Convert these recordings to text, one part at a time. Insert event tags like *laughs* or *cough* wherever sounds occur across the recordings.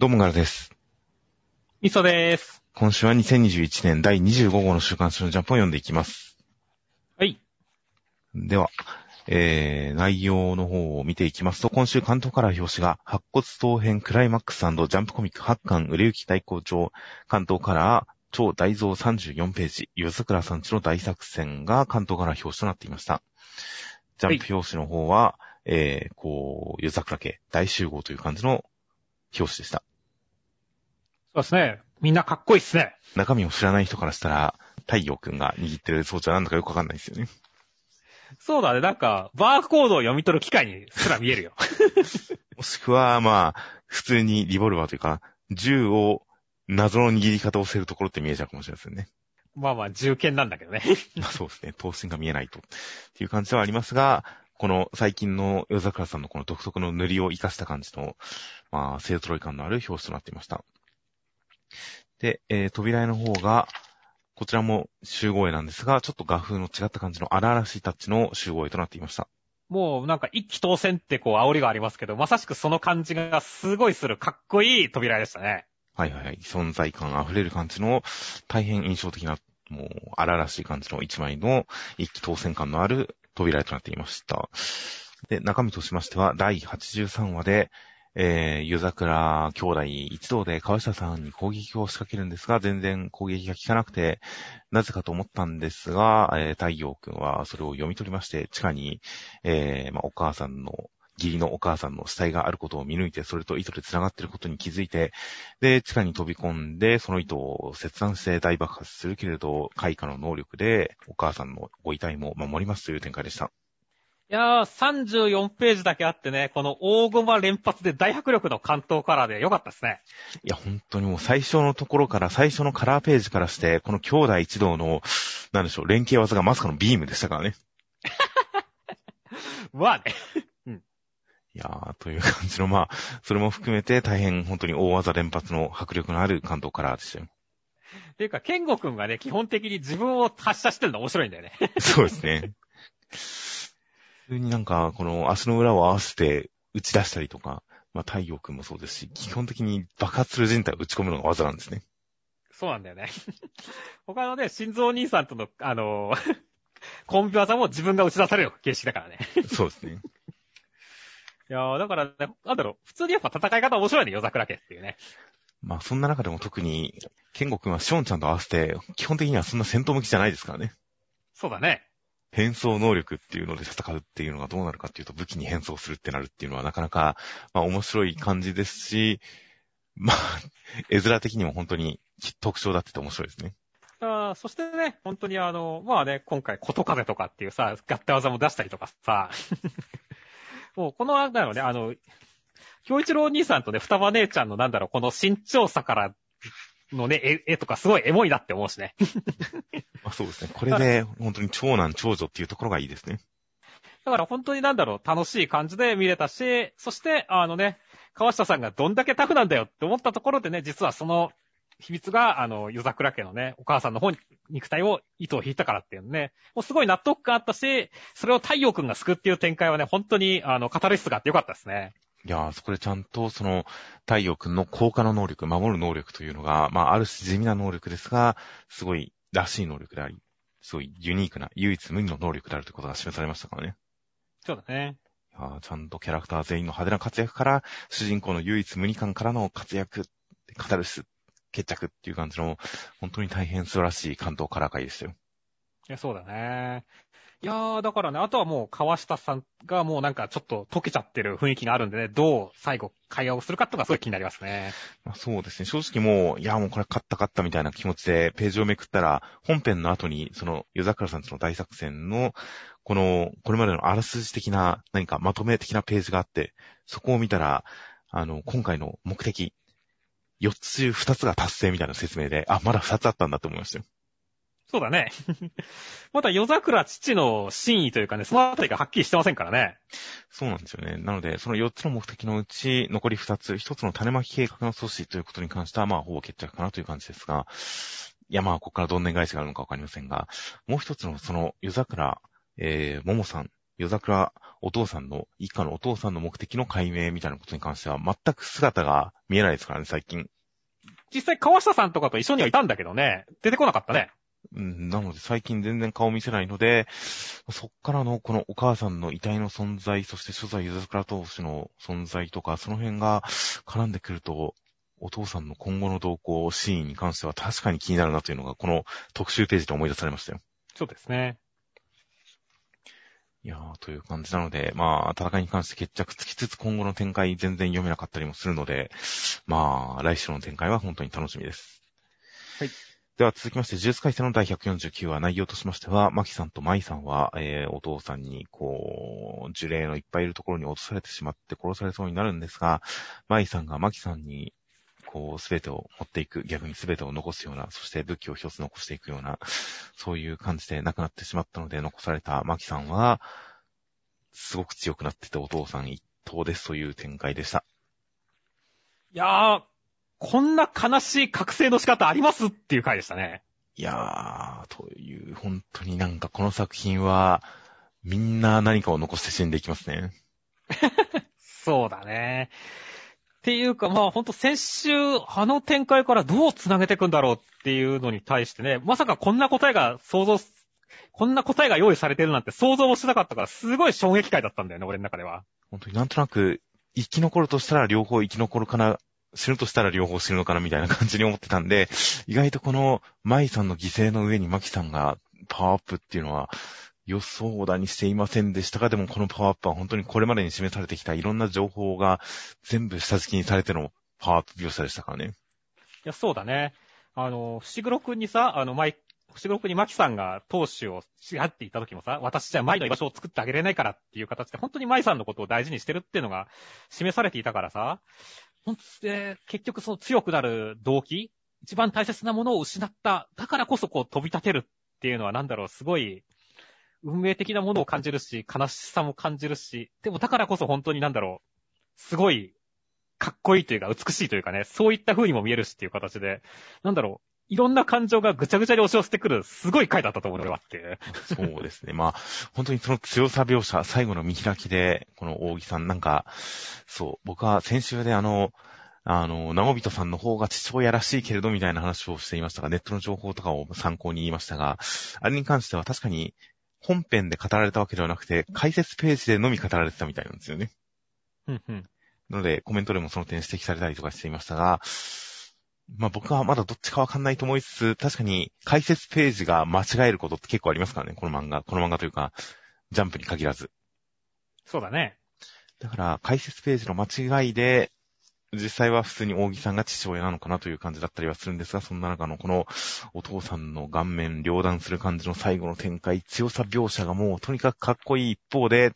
どうもがらです。みそです。今週は2021年第25号の週刊誌のジャンプを読んでいきます。はい。では、えー、内容の方を見ていきますと、今週関東から表紙が、白骨島編クライマックスジャンプコミック8巻売れ行き大好調、関東から超大蔵34ページ、ゆずくらさんちの大作戦が関東から表紙となっていました。ジャンプ表紙の方は、えー、こう、ゆざくら家大集合という感じの表紙でした。そうですね。みんなかっこいいっすね。中身を知らない人からしたら、太陽くんが握ってる装置はなんだかよくわかんないですよね。そうだね。なんか、バーコードを読み取る機械にすら見えるよ。*laughs* もしくは、まあ、普通にリボルバーというか、銃を謎の握り方をせるところって見えちゃうかもしれないですよね。まあまあ、銃剣なんだけどね。*laughs* まあそうですね。頭身が見えないと。っていう感じではありますが、この最近の夜桜さんのこの独特の塗りを活かした感じの、まあ、勢揃い感のある表紙となっていました。で、えー、扉絵の方が、こちらも集合絵なんですが、ちょっと画風の違った感じの荒々しいタッチの集合絵となっていました。もうなんか一気当選ってこう煽りがありますけど、まさしくその感じがすごいするかっこいい扉でしたね。はいはいはい。存在感あふれる感じの、大変印象的な、もう、荒々しい感じの一枚の一気当選感のある扉絵となっていました。で、中身としましては、第83話で、えー、湯桜兄弟一同で川下さんに攻撃を仕掛けるんですが、全然攻撃が効かなくて、なぜかと思ったんですが、えー、太陽くんはそれを読み取りまして、地下に、えー、まあ、お母さんの、義理のお母さんの死体があることを見抜いて、それと糸で繋がっていることに気づいて、で、地下に飛び込んで、その糸を切断して大爆発するけれど、開花の能力で、お母さんのご遺体も守りますという展開でした。いやー、34ページだけあってね、この大駒連発で大迫力の関東カラーでよかったですね。いや、本当にもう最初のところから、最初のカラーページからして、この兄弟一同の、なんでしょう、連携技がまさかのビームでしたからね。*laughs* まあね。いやー、という感じの、まあ、それも含めて大変本当に大技連発の迫力のある関東カラーでしたよ。っていうか、ケンゴくんがね、基本的に自分を発射してるの面白いんだよね。そうですね。普通になんか、この足の裏を合わせて打ち出したりとか、まあ太陽くんもそうですし、基本的に爆発する人体を打ち込むのが技なんですね。そうなんだよね。*laughs* 他のね、心臓兄さんとの、あのー *laughs* コンビ技も自分が打ち出される形式だからね。*laughs* そうですね。いやー、だからね、なんだろう、普通にやっぱ戦い方面白いね、夜桜家っていうね。まあそんな中でも特に、ケンゴくんはショーンちゃんと合わせて、基本的にはそんな戦闘向きじゃないですからね。そうだね。変装能力っていうので戦うっていうのがどうなるかっていうと武器に変装するってなるっていうのはなかなか、まあ面白い感じですし、*laughs* まあ、絵面的にも本当に特徴だってて面白いですね。あそしてね、本当にあの、まあね、今回、こと風とかっていうさ、合体技も出したりとかさ、*laughs* もうこの、なんだろうね、あの、京一郎兄さんとね、双葉姉ちゃんのなんだろう、この身長差からのね、絵絵とかすごいエモいなって思うしね。*laughs* まあそうですね。これで本当に長男長女っていうところがいいですね。だから本当になんだろう、楽しい感じで見れたし、そして、あのね、川下さんがどんだけタフなんだよって思ったところでね、実はその秘密が、あの、夜桜家のね、お母さんの方に肉体を、糸を引いたからっていうね、もうすごい納得感あったし、それを太陽くんが救うっていう展開はね、本当に、あの、カタルシスがあってよかったですね。いやー、そこでちゃんとその太陽くんの効果の能力、守る能力というのが、まあある種地味な能力ですが、すごいらしい能力であり、すごいユニークな唯一無二の能力であるということが示されましたからね。そうだね。いやーちゃんとキャラクター全員の派手な活躍から、主人公の唯一無二感からの活躍、語るす、決着っていう感じの、本当に大変素晴らしい関東カラー会でしたよ。いや、そうだね。いやー、だからね、あとはもう川下さんがもうなんかちょっと溶けちゃってる雰囲気があるんでね、どう最後会話をするかってのがすごい気になりますね。まあ、そうですね。正直もう、いやもうこれ勝った勝ったみたいな気持ちでページをめくったら、本編の後に、その、夜桜さんとの大作戦の、この、これまでのあらすじ的な、何かまとめ的なページがあって、そこを見たら、あの、今回の目的、4つ中2つが達成みたいな説明で、あ、まだ2つあったんだと思いましたよ。そうだね。*laughs* また夜桜父の真意というかね、そのあたりがはっきりしてませんからね。そうなんですよね。なので、その4つの目的のうち、残り2つ、1つの種まき計画の阻止ということに関しては、まあ、ほぼ決着かなという感じですが、いや、まあ、ここからどんな返しがあるのかわかりませんが、もう一つの、その、夜桜、えー、ももさん、夜桜お父さんの、一家のお父さんの目的の解明みたいなことに関しては全く姿が見えないですからね、最近。実際川下さんとかと一緒にはいたんだけどね、出てこなかったね。うん、なので最近全然顔見せないので、そっからのこのお母さんの遺体の存在、そして初代ゆずくら投手の存在とか、その辺が絡んでくると、お父さんの今後の動向、シーンに関しては確かに気になるなというのが、この特集ページで思い出されましたよ。そうですね。いやー、という感じなので、まあ、戦いに関して決着つきつつ今後の展開全然読めなかったりもするので、まあ、来週の展開は本当に楽しみです。はい。では続きまして、ジュース回戦の第149話、内容としましては、マキさんとマイさんは、えー、お父さんに、こう、呪霊のいっぱいいるところに落とされてしまって殺されそうになるんですが、マイさんがマキさんに、こう、すべてを持っていく、逆にすべてを残すような、そして武器を一つ残していくような、そういう感じで亡くなってしまったので、残されたマキさんは、すごく強くなっててお父さん一頭ですという展開でした。いやー、こんな悲しい覚醒の仕方ありますっていう回でしたね。いやー、という、本当になんかこの作品は、みんな何かを残して死んでいきますね。*laughs* そうだね。っていうか、まあほんと先週、あの展開からどう繋げていくんだろうっていうのに対してね、まさかこんな答えが想像、こんな答えが用意されてるなんて想像もしなかったから、すごい衝撃回だったんだよね、俺の中では。本当になんとなく、生き残るとしたら両方生き残るかな、死ぬとしたら両方死ぬのかなみたいな感じに思ってたんで、意外とこの、舞さんの犠牲の上にマキさんがパワーアップっていうのは、予想だにしていませんでしたが、でもこのパワーアップは本当にこれまでに示されてきたいろんな情報が全部下敷きにされてのパワーアップ描写でしたからね。いや、そうだね。あの、伏黒くんにさ、あの、マイ、伏黒くんにマキさんが投手をし合って言った時もさ、私じゃマイの居場所を作ってあげれないからっていう形で、本当にマイさんのことを大事にしてるっていうのが示されていたからさ、で、結局その強くなる動機一番大切なものを失った。だからこそこう飛び立てるっていうのはなんだろう、すごい、運命的なものを感じるし、悲しさも感じるし、でもだからこそ本当になんだろう、すごい、かっこいいというか美しいというかね、そういった風にも見えるしっていう形で、なんだろう、いろんな感情がぐちゃぐちゃに押し寄せてくる、すごい回だったと思う、俺はって。そうですね。まあ、本当にその強さ描写、最後の見開きで、この大木さんなんか、そう、僕は先週であの、あの、直人さんの方が父親らしいけれどみたいな話をしていましたが、ネットの情報とかを参考に言いましたが、あれに関しては確かに本編で語られたわけではなくて、解説ページでのみ語られてたみたいなんですよね。うんうん。なので、コメントでもその点指摘されたりとかしていましたが、まあ僕はまだどっちかわかんないと思いつつ、確かに解説ページが間違えることって結構ありますからね、この漫画。この漫画というか、ジャンプに限らず。そうだね。だから、解説ページの間違いで、実際は普通に大木さんが父親なのかなという感じだったりはするんですが、そんな中のこのお父さんの顔面両断する感じの最後の展開、強さ描写がもうとにかくかっこいい一方で、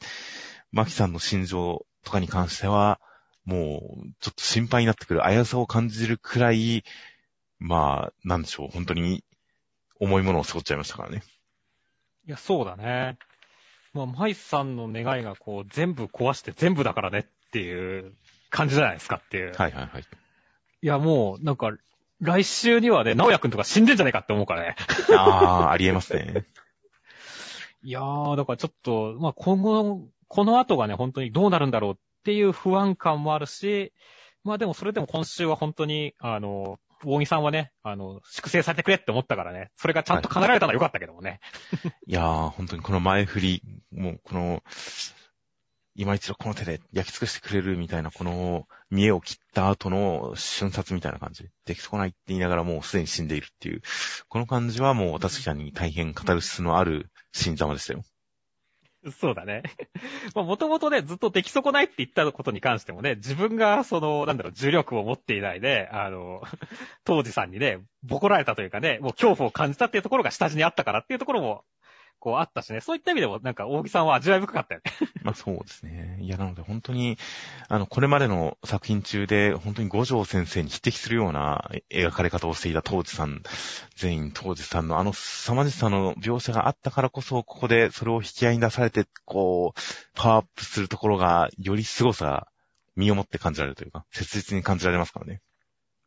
マキさんの心情とかに関しては、もうちょっと心配になってくる、危うさを感じるくらい、まあ、なんでしょう、本当に重いものを背負っちゃいましたからね。いや、そうだね。まあ、マイさんの願いがこう、全部壊して全部だからねっていう感じじゃないですかっていう。はいはいはい。いや、もう、なんか、来週にはね、直也くんとか死んでんじゃないかって思うからね。ああ、ありえますね。*laughs* いやー、だからちょっと、まあ、今後の、この後がね、本当にどうなるんだろうっっていう不安感もあるし、まあでもそれでも今週は本当に、あの、大木さんはね、あの、粛清されてくれって思ったからね、それがちゃんと叶えられたのは良かったけどもね。いやー、本当にこの前振り、もうこの、今一度この手で焼き尽くしてくれるみたいな、この見栄を切った後の瞬殺みたいな感じ。でき損ないって言いながらもうすでに死んでいるっていう。この感じはもう確かに大変カタルシスのある新様でしたよ。*laughs* そうだね。*laughs* ま、もともとね、ずっと出来損ないって言ったことに関してもね、自分が、その、なんだろう、重力を持っていないで、あの、*laughs* 当時さんにね、ボコられたというかね、もう恐怖を感じたっていうところが下地にあったからっていうところも、こうあったしね、そういった意味でも、なんか、大木さんは味わい深かったよね。*laughs* まあそうですね。いや、なので本当に、あの、これまでの作品中で、本当に五条先生に匹敵するような描かれ方をしていた当時さん、全員当時さんのあの凄まじさの描写があったからこそ、ここでそれを引き合いに出されて、こう、パワーアップするところが、より凄さ、身をもって感じられるというか、切実に感じられますからね。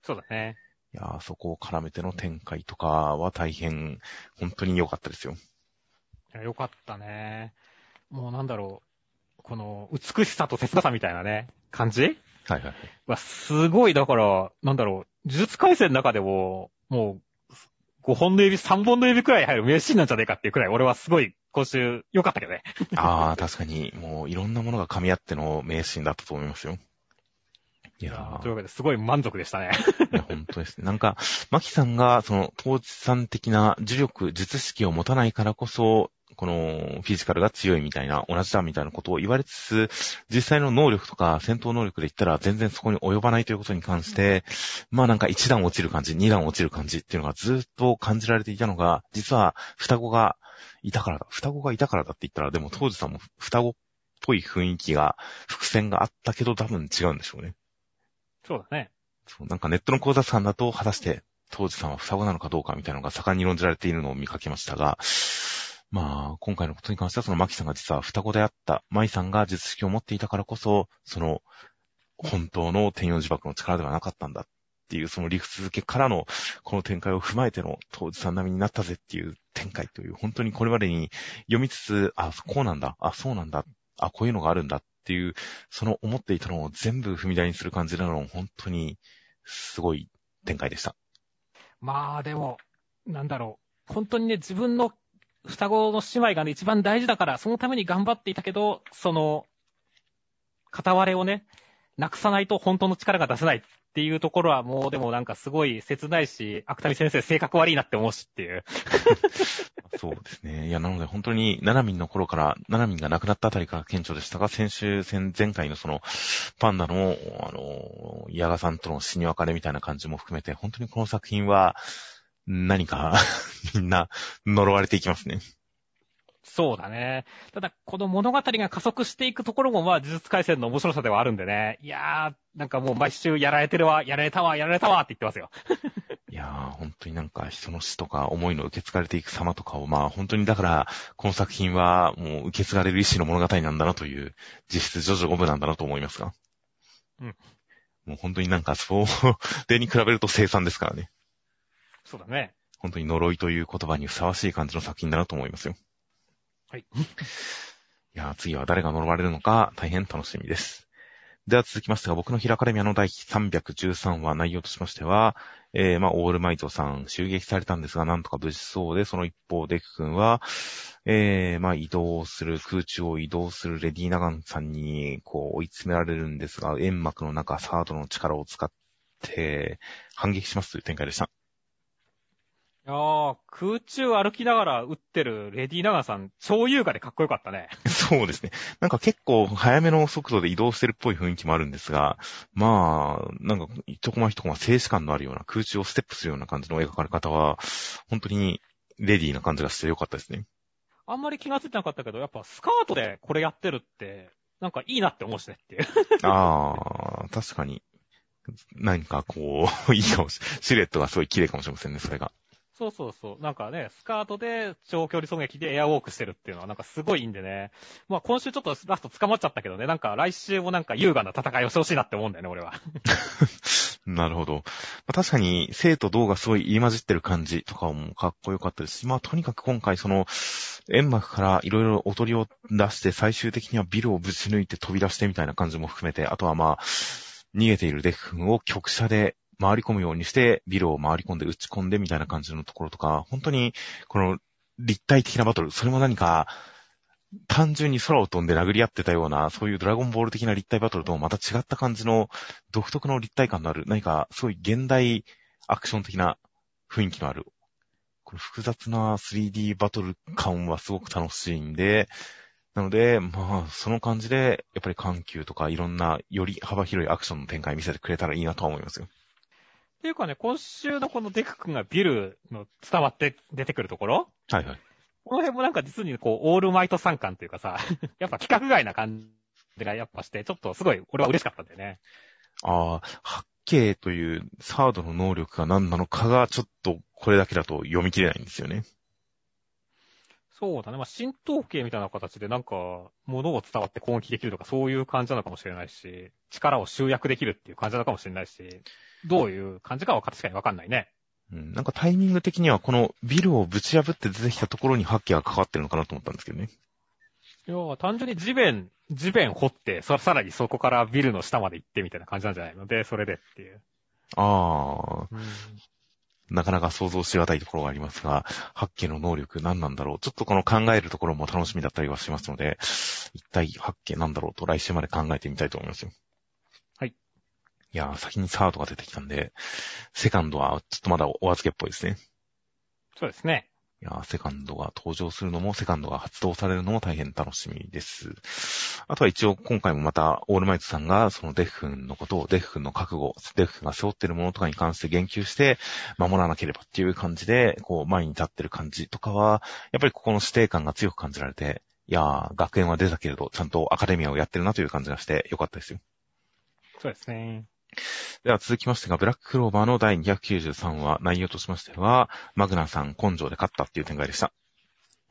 そうだね。いやー、そこを絡めての展開とかは大変、本当に良かったですよ。よかったね。もうなんだろう、この美しさと切なさみたいなね、感じ？はいはい。はすごい、だから、なんだろう、呪術回戦の中でも、もう、5本の指、3本の指くらい入る名シーンなんじゃねえかっていうくらい、俺はすごい今週良かったけどね。*laughs* ああ、確かに、もういろんなものが噛み合っての名シーンだったと思いますよ。いやーというわけで、すごい満足でしたね。いや、本当ですね。なんか、マキさんが、その、当時さん的な呪力、術式を持たないからこそ、この、フィジカルが強いみたいな、同じだみたいなことを言われつつ、実際の能力とか戦闘能力で言ったら全然そこに及ばないということに関して、まあなんか一段落ちる感じ、二段落ちる感じっていうのがずっと感じられていたのが、実は双子がいたからだ。双子がいたからだって言ったら、でも当時さんも双子っぽい雰囲気が、伏線があったけど多分違うんでしょうね。そうだね。そう、なんかネットの講座さんだと、果たして、当時さんは双子なのかどうかみたいなのが盛んに論じられているのを見かけましたが、まあ、今回のことに関しては、そのマキさんが実は双子であった、マイさんが術式を持っていたからこそ、その、本当の天陽呪縛の力ではなかったんだっていう、その理屈付けからの、この展開を踏まえての、当時さん並みになったぜっていう展開という、本当にこれまでに読みつつ、あ、こうなんだ、あ、そうなんだ、あ、こういうのがあるんだっていう、その思っていたのを全部踏み台にする感じなの、本当に、すごい展開でした。まあでも、なんだろう。本当にね、自分の双子の姉妹がね、一番大事だから、そのために頑張っていたけど、その、片割れをね、なくさないと本当の力が出せないっていうところはもうでもなんかすごい切ないし、芥谷先生性格悪いなって思うしっていう。*laughs* そうですね。いや、なので本当に、ナナミンの頃から、ナナミンが亡くなったあたりから顕著でしたが、先週、前前回のその、パンダの、あの、ヤガさんとの死に別れみたいな感じも含めて、本当にこの作品は、何か、*laughs* みんな、呪われていきますね。そうだね。ただ、この物語が加速していくところも、まあ、呪術回戦の面白さではあるんでね。いやー、なんかもう毎週やられてるわ、やられたわ、やられたわって言ってますよ。*laughs* いやー、本当になんか人の死とか思いの受け継がれていく様とかを、まあ本当にだから、この作品はもう受け継がれる意志の物語なんだなという、実質ジョジョ5部なんだなと思いますが。うん。もう本当になんかそう、*laughs* 例に比べると生産ですからね。そうだね。本当に呪いという言葉にふさわしい感じの作品だなと思いますよ。はい。*laughs* いやー、次は誰が呪われるのか大変楽しみです。では続きましてが、僕のヒラカレミアの第313話内容としましては、えー、まあ、オールマイトさん襲撃されたんですが、なんとか無事そうで、その一方、デク君は、えー、まあ、移動する、空中を移動するレディーナガンさんに、こう、追い詰められるんですが、煙幕の中、サードの力を使って、反撃しますという展開でした。いやー、空中歩きながら撃ってるレディー・ナガンさん、超優雅でかっこよかったね。*laughs* そうですね。なんか結構早めの速度で移動してるっぽい雰囲気もあるんですが、まあ、なんか一コマ一コマ静止感のあるような空中をステップするような感じの描かれ方は、本当にレディーな感じがしてよかったですね。あんまり気がついてなかったけど、やっぱスカートでこれやってるって、なんかいいなって思うしねっていう。*laughs* ああ、確かに。何かこう、*laughs* いいかもしれない。シルエットがすごい綺麗かもしれませんね、それが。そうそうそう。なんかね、スカートで長距離狙撃でエアウォークしてるっていうのはなんかすごいいいんでね。まあ今週ちょっとラスト捕まっちゃったけどね、なんか来週もなんか優雅な戦いをしてほしいなって思うんだよね、俺は。*laughs* なるほど。まあ、確かに、生と銅がすごい言い混じってる感じとかもかっこよかったですし、まあとにかく今回その、煙幕からいろいろおとりを出して最終的にはビルをぶち抜いて飛び出してみたいな感じも含めて、あとはまあ、逃げているデク君を局舎で回り込むようにして、ビルを回り込んで打ち込んでみたいな感じのところとか、本当に、この立体的なバトル、それも何か、単純に空を飛んで殴り合ってたような、そういうドラゴンボール的な立体バトルともまた違った感じの独特の立体感のある、何かすごい現代アクション的な雰囲気のある、これ複雑な 3D バトル感はすごく楽しいんで、なので、まあ、その感じで、やっぱり緩急とかいろんなより幅広いアクションの展開見せてくれたらいいなとは思いますよ。っていうかね、今週のこのデク君がビルの伝わって出てくるところはいはい。この辺もなんか実にこう、オールマイト参観というかさ、*laughs* やっぱ規格外な感じがやっぱして、ちょっとすごい俺は嬉しかったんだよね。ああ、八景というサードの能力が何なのかがちょっとこれだけだと読み切れないんですよね。そうだね。まあ、浸透系みたいな形でなんか、物を伝わって攻撃できるとかそういう感じなのかもしれないし、力を集約できるっていう感じなのかもしれないし、どういう感じかは確かにわかんないね。うん、なんかタイミング的にはこのビルをぶち破って出てきたところに八景が関わってるのかなと思ったんですけどね。いや、単純に地面、地面掘って、ささらにそこからビルの下まで行ってみたいな感じなんじゃないの？で、それでっていう。ああ、うんなかなか想像しがたいところがありますが、八家の能力何なんだろう？ちょっとこの考えるところも楽しみだったりはしますので、一体八家なんだろうと来週まで考えてみたいと思いますよ。はい。いやー、先にサードが出てきたんで、セカンドはちょっとまだお預けっぽいですね。そうですね。いやー、セカンドが登場するのも、セカンドが発動されるのも大変楽しみです。あとは一応今回もまた、オールマイトさんが、そのデフ君のことを、デフ君の覚悟、デフ君が背負ってるものとかに関して言及して、守らなければっていう感じで、こう、前に立ってる感じとかは、やっぱりここの指定感が強く感じられて、いやー、学園は出たけれど、ちゃんとアカデミアをやってるなという感じがして、よかったですよ。そうですね。では続きましてが、ブラッククローバーの第293話、内容としましては、マグナさん根性で勝ったっていう展開でした。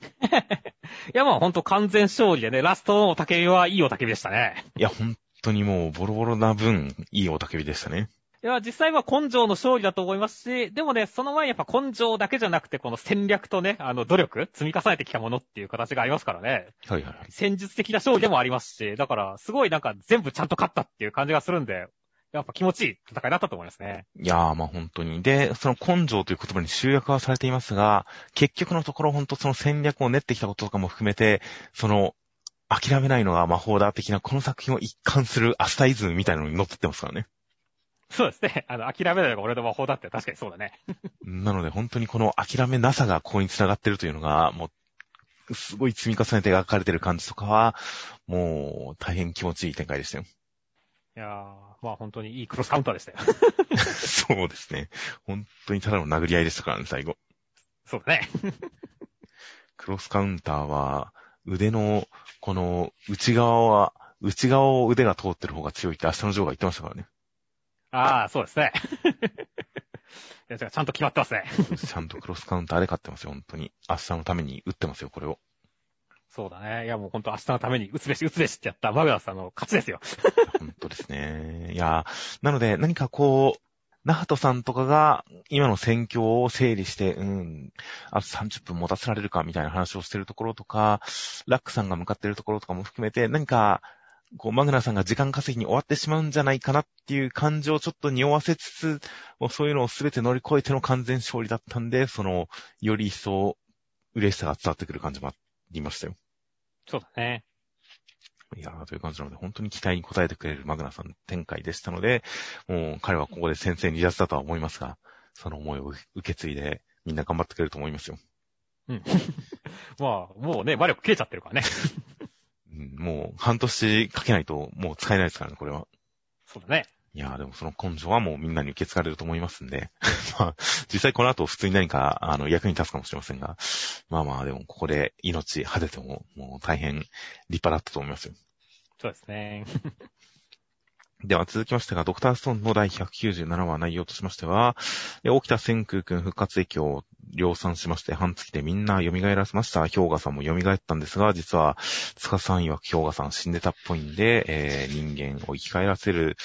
*laughs* いや、まあほんと完全勝利でね、ラストのおたけびはいいおたけびでしたね。いや、本当にもう、ボロボロな分、いいおたけびでしたね。いや、実際は根性の勝利だと思いますし、でもね、その前にやっぱ根性だけじゃなくて、この戦略とね、あの、努力、積み重ねてきたものっていう形がありますからね。はいはいはい。戦術的な勝利でもありますし、だから、すごいなんか全部ちゃんと勝ったっていう感じがするんで、やっぱ気持ちいい戦いだったと思いますね。いやー、まあ本当に。で、その根性という言葉に集約はされていますが、結局のところ本当その戦略を練ってきたこととかも含めて、その、諦めないのが魔法だ的なこの作品を一貫するアスタイズムみたいなのに乗ってってますからね。そうですね。*laughs* あの、諦めないのが俺の魔法だって確かにそうだね。なので本当にこの諦めなさがここに繋がってるというのが、もう、すごい積み重ねて描かれてる感じとかは、もう大変気持ちいい展開でしたよ。いやー、まあ本当にいいクロスカウンターでしたよ。そうですね。本当にただの殴り合いでしたからね、最後。そうだね。クロスカウンターは、腕の、この、内側は、内側を腕が通ってる方が強いって明日のジョーが言ってましたからね。ああ、そうですね。いや、じゃあちゃんと決まってますね。ちゃんとクロスカウンターで勝ってますよ、本当に。明日のために打ってますよ、これを。そうだね。いや、もう本当明日のために打つべし打つべしってやったマグナスさんの勝ちですよ。*laughs* 本当ですね。いや、なので、何かこう、ナハトさんとかが、今の戦況を整理して、うん、あと30分持たせられるか、みたいな話をしてるところとか、ラックさんが向かってるところとかも含めて、何か、こう、マグナさんが時間稼ぎに終わってしまうんじゃないかなっていう感情をちょっと匂わせつつ、もうそういうのを全て乗り越えての完全勝利だったんで、その、より一層、嬉しさが伝わってくる感じもありましたよ。そうだね。いやー、という感じなので、本当に期待に応えてくれるマグナさんの展開でしたので、もう彼はここで先生離脱だとは思いますが、その思いを受け継いで、みんな頑張ってくれると思いますよ。うん。*laughs* まあ、もうね、魔力切れちゃってるからね。うん、もう半年かけないともう使えないですからね、これは。そうだね。いやー、でもその根性はもうみんなに受け継がれると思いますんで、*laughs* まあ、実際この後普通に何か、あの、役に立つかもしれませんが、まあまあ、でもここで命果てても、もう大変立派だったと思いますよ。そうですね。*laughs* では続きましてが、ドクターストーンの第197話内容としましては、え起きた千空君復活液を量産しまして、半月でみんな蘇らせました。氷河さんも蘇ったんですが、実は、塚さん曰く氷河さん死んでたっぽいんで、えー人間を生き返らせる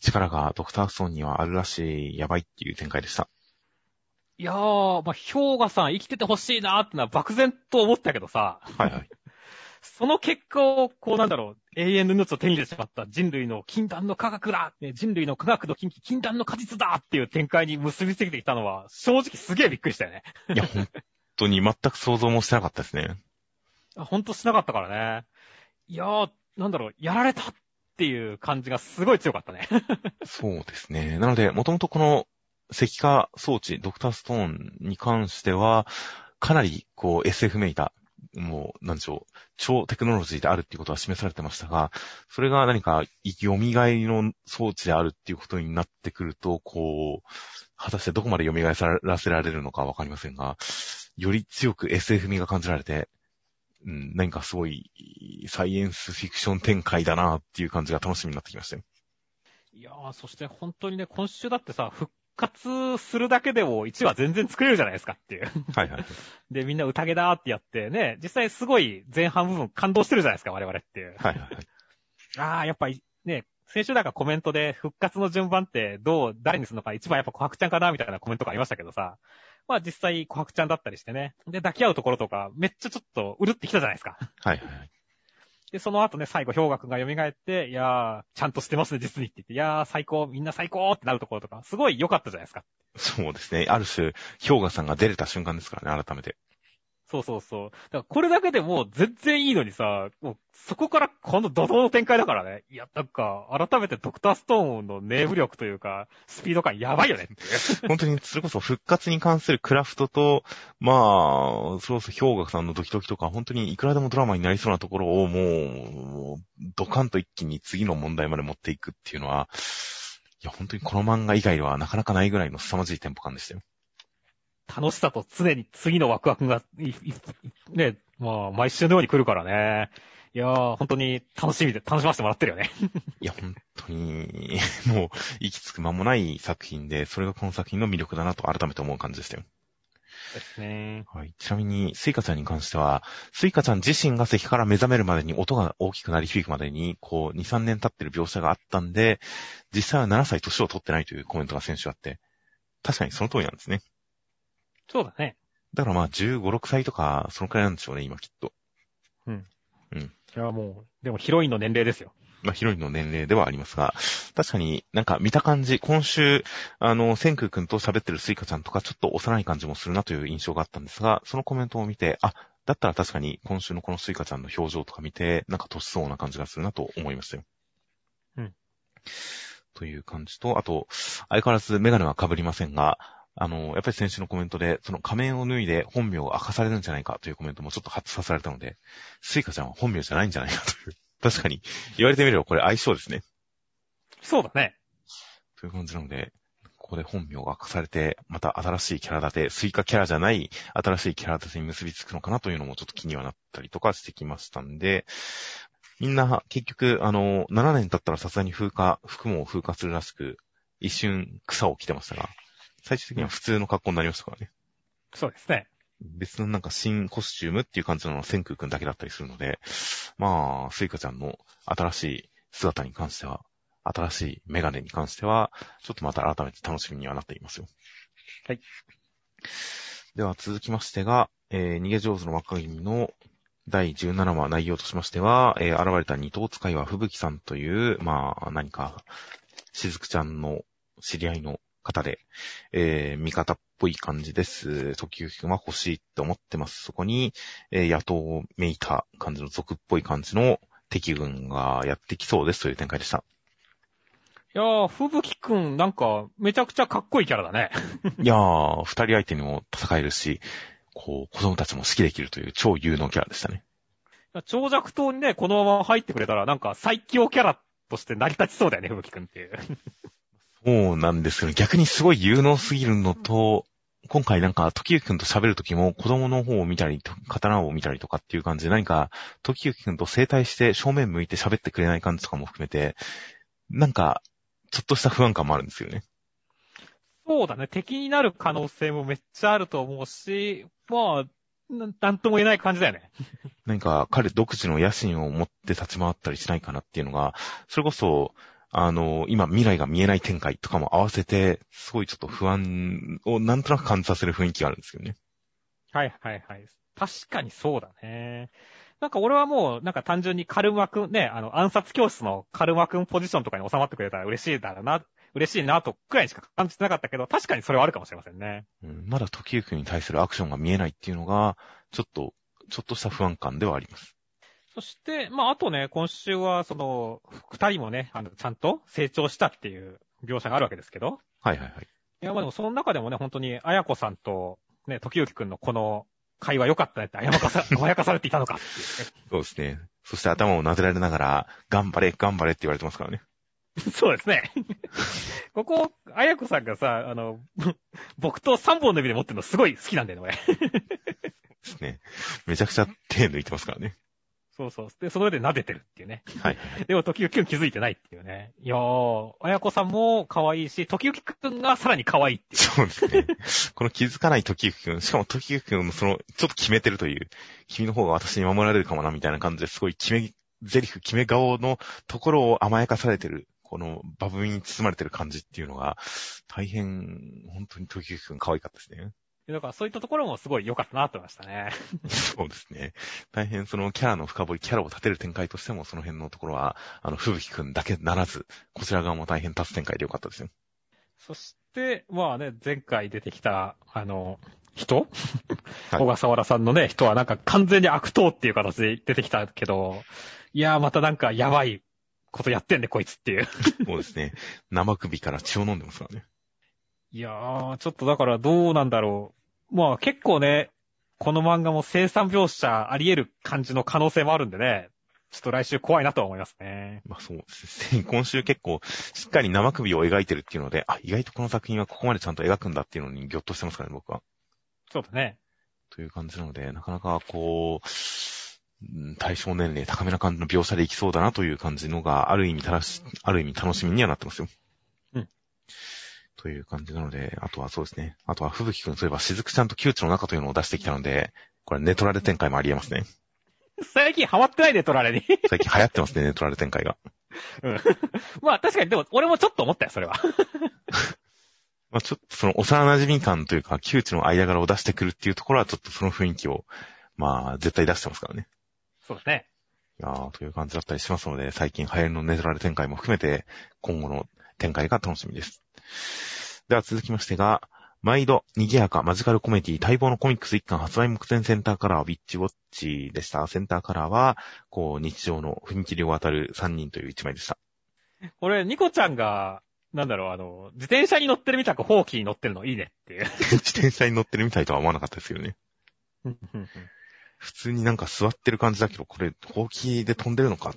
力がドクターストーンにはあるらしい、やばいっていう展開でした。いやー、まあ、氷河さん生きててほしいなーってのは漠然と思ったけどさ、はいはい。その結果を、こうなんだろう、永遠の命を手に入れてしまった人類の禁断の科学だ、ね、人類の科学の禁忌、禁断の果実だっていう展開に結びつけてきたのは、正直すげえびっくりしたよね。いや、本当に全く想像もしてなかったですね。*laughs* あほんとしなかったからね。いやー、なんだろう、やられたっていう感じがすごい強かったね。*laughs* *laughs* そうですね。なので、もともとこの石化装置、ドクターストーンに関しては、かなりこう SF めいた、もう、なんでしょう、超テクノロジーであるっていうことは示されてましたが、それが何か蘇りの装置であるっていうことになってくると、こう、果たしてどこまで蘇らせられるのかわかりませんが、より強く SF 味が感じられて、うん、何かすごいサイエンスフィクション展開だなっていう感じが楽しみになってきましたよ。いやー、そして本当にね、今週だってさ、復活するだけでも1話全然作れるじゃないですかっていう。はいはい。*laughs* で、みんな宴だーってやってね、実際すごい前半部分感動してるじゃないですか、我々っていう。はいはいはい。ああ、やっぱりね、先週なんかコメントで復活の順番ってどう、誰にするのか一番やっぱ小白ちゃんかなみたいなコメントがありましたけどさ。まあ実際小白ちゃんだったりしてね。で、抱き合うところとかめっちゃちょっとうるってきたじゃないですか。はいはいはい。で、その後ね、最後、氷河くんが蘇って、いやー、ちゃんとしてますね、実にって言って、いやー、最高、みんな最高ってなるところとか、すごい良かったじゃないですか。そうですね。ある種、氷河さんが出れた瞬間ですからね、改めて。そうそうそう。だからこれだけでもう全然いいのにさ、もうそこからこの怒涛の展開だからね。いや、なんか、改めてドクターストーンのネーム力というか、スピード感やばいよね *laughs* 本当に、それこそ復活に関するクラフトと、まあ、それこそ氷河さんのドキドキとか、本当にいくらでもドラマになりそうなところをもう、もうドカンと一気に次の問題まで持っていくっていうのは、いや、本当にこの漫画以外ではなかなかないぐらいの凄まじいテンポ感でしたよ。楽しさと常に次のワクワクが、ね、まあ、毎週のように来るからね。いやー、本当に楽しみで、楽しませてもらってるよね。*laughs* いや、本当に、もう、息つく間もない作品で、それがこの作品の魅力だなと改めて思う感じでしたよ。ですね。はい。ちなみに、スイカちゃんに関しては、スイカちゃん自身が石から目覚めるまでに音が大きくなり響くまでに、こう、2、3年経ってる描写があったんで、実際は7歳年を取ってないというコメントが先週あって、確かにその通りなんですね。そうだね。だからまあ15、6歳とか、そのくらいなんでしょうね、今きっと。うん。うん。いや、もう、でもヒロインの年齢ですよ。まあ、ヒロインの年齢ではありますが、確かになんか見た感じ、今週、あの、千空くんと喋ってるスイカちゃんとかちょっと幼い感じもするなという印象があったんですが、そのコメントを見て、あ、だったら確かに今週のこのスイカちゃんの表情とか見て、なんか年相応な感じがするなと思いましたよ。うん。という感じと、あと、相変わらずメガネは被りませんが、あの、やっぱり先週のコメントで、その仮面を脱いで本名を明かされるんじゃないかというコメントもちょっと発さされたので、スイカちゃんは本名じゃないんじゃないかという。*laughs* 確かに、言われてみればこれ愛称ですね。そうだね。という感じなので、ここで本名が明かされて、また新しいキャラ立て、スイカキャラじゃない新しいキャラ立てに結びつくのかなというのもちょっと気にはなったりとかしてきましたんで、みんな結局、あの、7年経ったらさすがに風化、服も風化するらしく、一瞬草を着てましたが、最終的には普通の格好になりましたからね。そうですね。別のなんか新コスチュームっていう感じの千空くんだけだったりするので、まあ、スイカちゃんの新しい姿に関しては、新しいメガネに関しては、ちょっとまた改めて楽しみにはなっていますよ。はい。では続きましてが、えー、逃げ上手の若君の第17話内容としましては、えー、現れた二刀使いは吹雪さんという、まあ、何か、しずくちゃんの知り合いの方で、えー、味方っぽい感じです。時行くんは欲しいって思ってます。そこに、えー、野党めいた感じの族っぽい感じの敵軍がやってきそうですという展開でした。いやー、ふぶきくん、なんか、めちゃくちゃかっこいいキャラだね。*laughs* いやー、二人相手にも戦えるし、こう、子供たちも好きできるという超有能キャラでしたね。長尺島にね、このまま入ってくれたら、なんか最強キャラとして成り立ちそうだよね、ふぶきくんっていう。そうなんですけど、逆にすごい有能すぎるのと、今回なんか、時行くんと喋るときも、子供の方を見たり、刀を見たりとかっていう感じで、何か、時行くんと整体して正面向いて喋ってくれない感じとかも含めて、なんか、ちょっとした不安感もあるんですよね。そうだね。敵になる可能性もめっちゃあると思うし、まあ、なんとも言えない感じだよね。*laughs* 何か彼独自の野心を持って立ち回ったりしないかなっていうのが、それこそ、あの、今未来が見えない展開とかも合わせて、すごいちょっと不安をなんとなく感じさせる雰囲気があるんですよね。はいはいはい。確かにそうだね。なんか俺はもう、なんか単純にカルマくんね、あの、暗殺教室のカルマくんポジションとかに収まってくれたら嬉しいだろうな、嬉しいなとくらいしか感じてなかったけど、確かにそれはあるかもしれませんね。うん、まだ時行くに対するアクションが見えないっていうのが、ちょっと、ちょっとした不安感ではあります。そして、まあ、あとね、今週は、その、二人もね、あの、ちゃんと成長したっていう描写があるわけですけど。はいはいはい。いや、まあでも、その中でもね、本当に、あやこさんと、ね、時行くんのこの会話良かったねって、あやまかさ、*laughs* 甘やかされていたのかっていう、ね。そうですね。そして頭を撫でられながら、頑張れ、頑張れって言われてますからね。*laughs* そうですね。*laughs* ここ、あやこさんがさ、あの、僕と3本の指で持ってるのすごい好きなんだよね、俺。ですね。めちゃくちゃ手抜いてますからね。そうそう。で、その上で撫でてるっていうね。はい。でも、時々くん気づいてないっていうね。いやー、あやこさんも可愛いし、時々くんがさらに可愛いっていう。そうですね。この気づかない時々くん、しかも時々くんのその、ちょっと決めてるという、君の方が私に守られるかもな、みたいな感じですごい決め、ゼリフ決め顔のところを甘やかされてる、このバブに包まれてる感じっていうのが、大変、本当に時々くん可愛かったですね。だからそういったところもすごい良かったなと思いましたね。*laughs* そうですね。大変そのキャラの深掘り、キャラを立てる展開としても、その辺のところは、あの、吹雪くんだけならず、こちら側も大変立つ展開で良かったですよ。そして、まあね、前回出てきた、あの、人、はい小笠原さんのね、人はなんか完全に悪党っていう形で出てきたけど、いやーまたなんかやばいことやってんね、こいつっていう。*laughs* そうですね。生首から血を飲んでますからね。いやー、ちょっとだからどうなんだろう。まあ結構ね、この漫画も生産描写あり得る感じの可能性もあるんでね、ちょっと来週怖いなとは思いますね。まあそうですね。*laughs* 今週結構、しっかり生首を描いてるっていうので、あ、意外とこの作品はここまでちゃんと描くんだっていうのにギョッとしてますからね、僕は。そうだね。という感じなので、なかなかこう、うん対象年齢高めな感じの描写でいきそうだなという感じのが、ある意味たらし、ある意味楽しみにはなってますよ。うん。という感じなので、あとはそうですね。あとは、吹雪くん、そういえば、しずくちゃんと窮地の中というのを出してきたので、これネトラレ展開もあり得ますね。最近ハマってないで、取られに。最近流行ってますね、ネトラレ展開が。うん。*laughs* まあ確かに、でも俺もちょっと思ったよ、それは。*laughs* まあちょっとその幼馴染感というか、窮地の間柄を出してくるっていうところは、ちょっとその雰囲気を、まあ、絶対出してますからね。そうですね。いやーという感じだったりしますので、最近流行りのネトラレ展開も含めて、今後の展開が楽しみです。では続きましてが、毎度、賑やかマジカルコメディ待望のコミックス一巻発売目前センターカラー、ウィッチウォッチでした。センターカラーは、こう、日常の踏切を渡る3人という一枚でした。これ、ニコちゃんが、なんだろう、あの、自転車に乗ってるみたく、ホーキーに乗ってるのいいねっていう。*laughs* 自転車に乗ってるみたいとは思わなかったですよね。普通になんか座ってる感じだけど、これ、ほうきで飛んでるのか？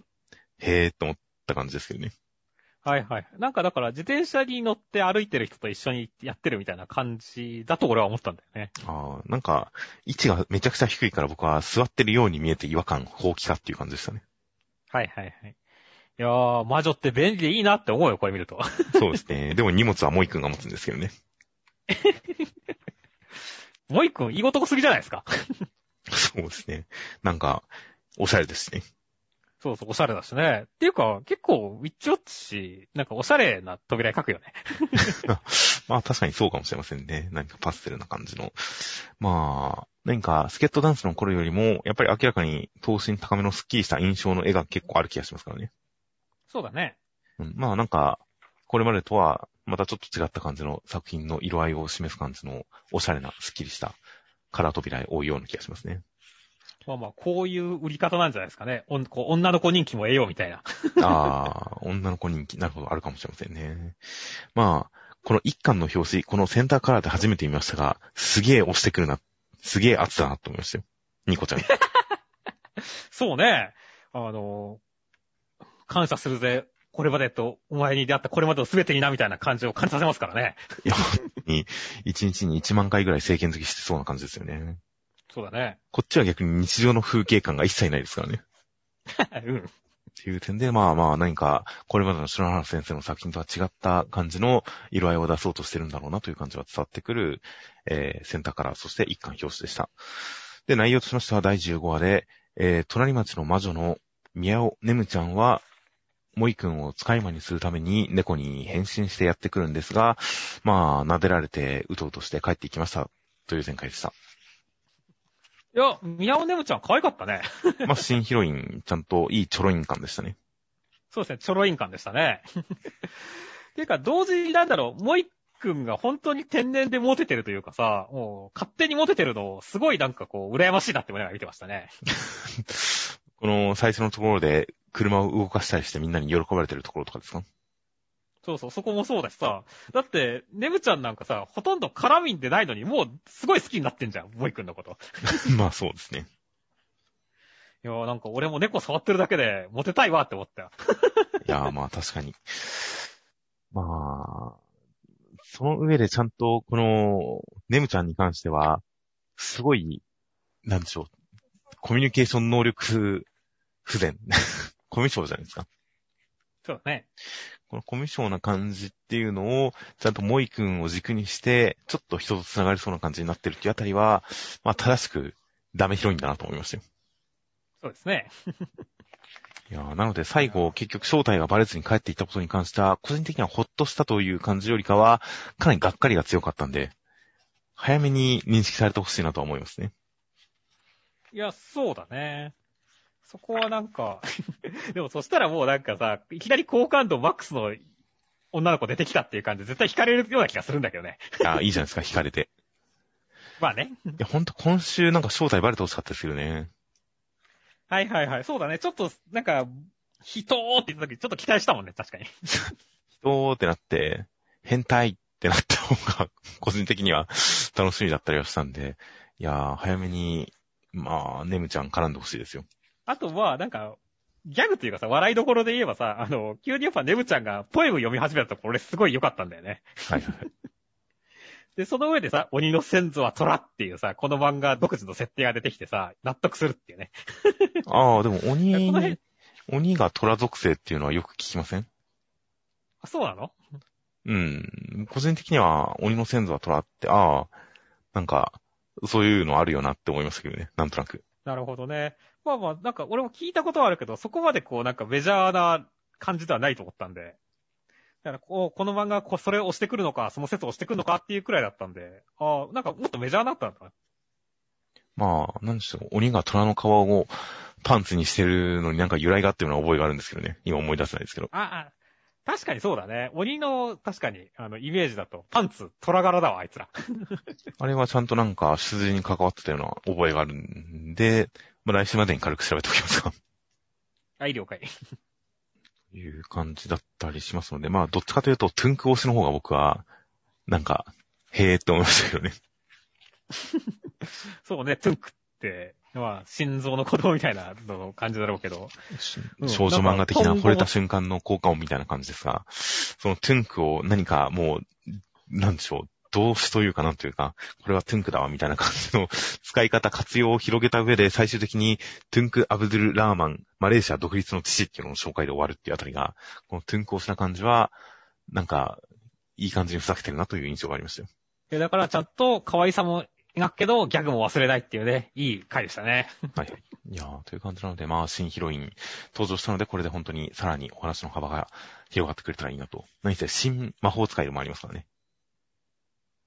へーって思った感じですけどね。はいはい。なんかだから、自転車に乗って歩いてる人と一緒にやってるみたいな感じだと俺は思ったんだよね。ああ、なんか、位置がめちゃくちゃ低いから僕は座ってるように見えて違和感、ほうきかっていう感じでしたね。はいはいはい。いやー、魔女って便利でいいなって思うよ、これ見ると。そうですね。でも荷物はモイ君が持つんですけどね。もう一個、言い事すぎじゃないですか？*laughs* そうですね。なんか、おしゃれですしね。そうそう、おしゃれだしね。っていうか、結構、ウィッチウォッチ、なんかおしゃれな扉書くよね。*laughs* まあ確かにそうかもしれませんね。何かパステルな感じの。まあ、何かスケットダンスの頃よりも、やっぱり明らかに等身高めのスッキリした印象の絵が結構ある気がしますからね。そうだね。うん、まあなんか、これまでとは、またちょっと違った感じの作品の色合いを示す感じの、おしゃれな、スッキリしたカラー扉多いような気がしますね。まあまあ、こういう売り方なんじゃないですかね。おんこう女の子人気も得ようみたいな。*laughs* ああ、女の子人気、なるほど、あるかもしれませんね。まあ、この一巻の表紙、このセンターカラーで初めて見ましたが、すげえ押してくるな、すげえ熱だなと思いましたよ。ニコちゃん。*laughs* そうね。あの、感謝するぜ。これまでと、お前に出会ったこれまでの全てにな、みたいな感じを感じさせますからね。いや、本当に、一日に1万回ぐらい政権好きしてそうな感じですよね。そうだね。こっちは逆に日常の風景感が一切ないですからね。*laughs* うん。っていう点で、まあまあ何か、これまでの篠原先生の作品とは違った感じの色合いを出そうとしてるんだろうなという感じは伝わってくる、えー、センターカラー、そして一巻表紙でした。で、内容としましては第15話で、えー、隣町の魔女の宮尾ねむちゃんは、モイ君を使い魔にするために猫に変身してやってくるんですが、まあ、撫でられてうとうとして帰っていきました。という展開でした。いや、宮尾ねむちゃん可愛かったね。*laughs* まあ、新ヒロイン、ちゃんといいチョロイン感でしたね。そうですね、ちょろいん感でしたね。*laughs* っていうか、同時になんだろう、もう一君が本当に天然でモテてるというかさ、もう勝手にモテてるのをすごいなんかこう、羨ましいなって思いながら見てましたね。*laughs* この最初のところで車を動かしたりしてみんなに喜ばれてるところとかですか？そうそう、そこもそうだしさ。だって、ねむちゃんなんかさ、ほとんど絡みんでないのに、もうすごい好きになってんじゃん、もいくんのこと。*laughs* まあそうですね。いやーなんか俺も猫触ってるだけでモテたいわって思ったよ。*laughs* いやーまあ確かに。まあ、その上でちゃんとこの、ネムちゃんに関しては、すごい、なんでしょう、コミュニケーション能力不全。*laughs* コミュ障じゃないですか。そうだね。このコミュ障な感じっていうのを、ちゃんとモイ君を軸にして、ちょっと人と繋がりそうな感じになってるっていうあたりは、まあ正しくダメヒロインだなと思いましたよ。そうですね。*laughs* いやーなので最後、結局正体がバレずに帰っていったことに関しては、個人的にはほっとしたという感じよりかは、かなりがっかりが強かったんで、早めに認識されてほしいなとは思いますね。いや、そうだね。そこはなんか、*laughs* でもそしたらもうなんかさ、いきなり好感度マックスの女の子出てきたっていう感じで絶対惹かれるような気がするんだけどね。いや、いいじゃないですか、惹かれて。*laughs* まあね。いや、ほんと今週なんか正体バレてほしかったですよね。はいはいはい。そうだね。ちょっと、なんか、人って言った時ちょっと期待したもんね、確かに。*laughs* 人ってなって、変態ってなった方が、個人的には楽しみだったりはしたんで、いやー、早めに、まあ、ネムちゃん絡んでほしいですよ。あとは、なんか、ギャグっていうかさ、笑いどころで言えばさ、あの、急にやっぱネブちゃんがポエム読み始めたところ、俺すごい良かったんだよね。はいはいはい。で、その上でさ、鬼の先祖は虎っていうさ、この漫画独自の設定が出てきてさ、納得するっていうね。ああ、でも鬼鬼が虎属性っていうのはよく聞きません？あ、そうなの？うん。個人的には鬼の先祖は虎って、ああ、なんか、そういうのあるよなって思いましたけどね、なんとなく。なるほどね。まあまあ、なんか俺も聞いたことはあるけど、そこまでこうなんかメジャーな感じではないと思ったんで。だからこう、この漫画はこうそれを押してくるのか、その説を押してくるのかっていうくらいだったんで、ああ、なんかもっとメジャーなったんだな。まあ、なんでしょう、鬼が虎の皮をパンツにしてるのになんか由来があってるような覚えがあるんですけどね。今思い出せないですけど。ああ、確かにそうだね。鬼の、確かに、あの、イメージだと、パンツ、虎柄だわ、あいつら。*laughs* あれはちゃんとなんか、出自に関わってたような覚えがあるんで、まあ来週までに軽く調べておきますか。はい、了解。という感じだったりしますので、まあ、どっちかというと、トゥンク推しの方が僕は、なんか、へーって思いましたけどね。*laughs* そうね、トゥンクって、まあ、心臓の鼓動みたいなの感じだろうけど。うん少女漫画的な惚れた瞬間の効果音みたいな感じですが、そのトゥンクを何かもう、なんでしょう、動詞というかなんというか、これはトゥンクだわみたいな感じの使い方、活用を広げた上で最終的にトゥンク・アブドゥル・ラーマン、マレーシア独立の父っていうのを紹介で終わるっていうあたりが、このトゥンクをした感じは、なんか、いい感じにふざけてるなという印象がありましたよ。いやだからちゃんと可愛さも描くけど、ギャグも忘れないっていうね、いい回でしたね。はいはい。いやー、という感じなので、まあ、新ヒロイン登場したので、これで本当にさらにお話の幅が広がってくれたらいいなと。何せ新魔法使いでもありますからね。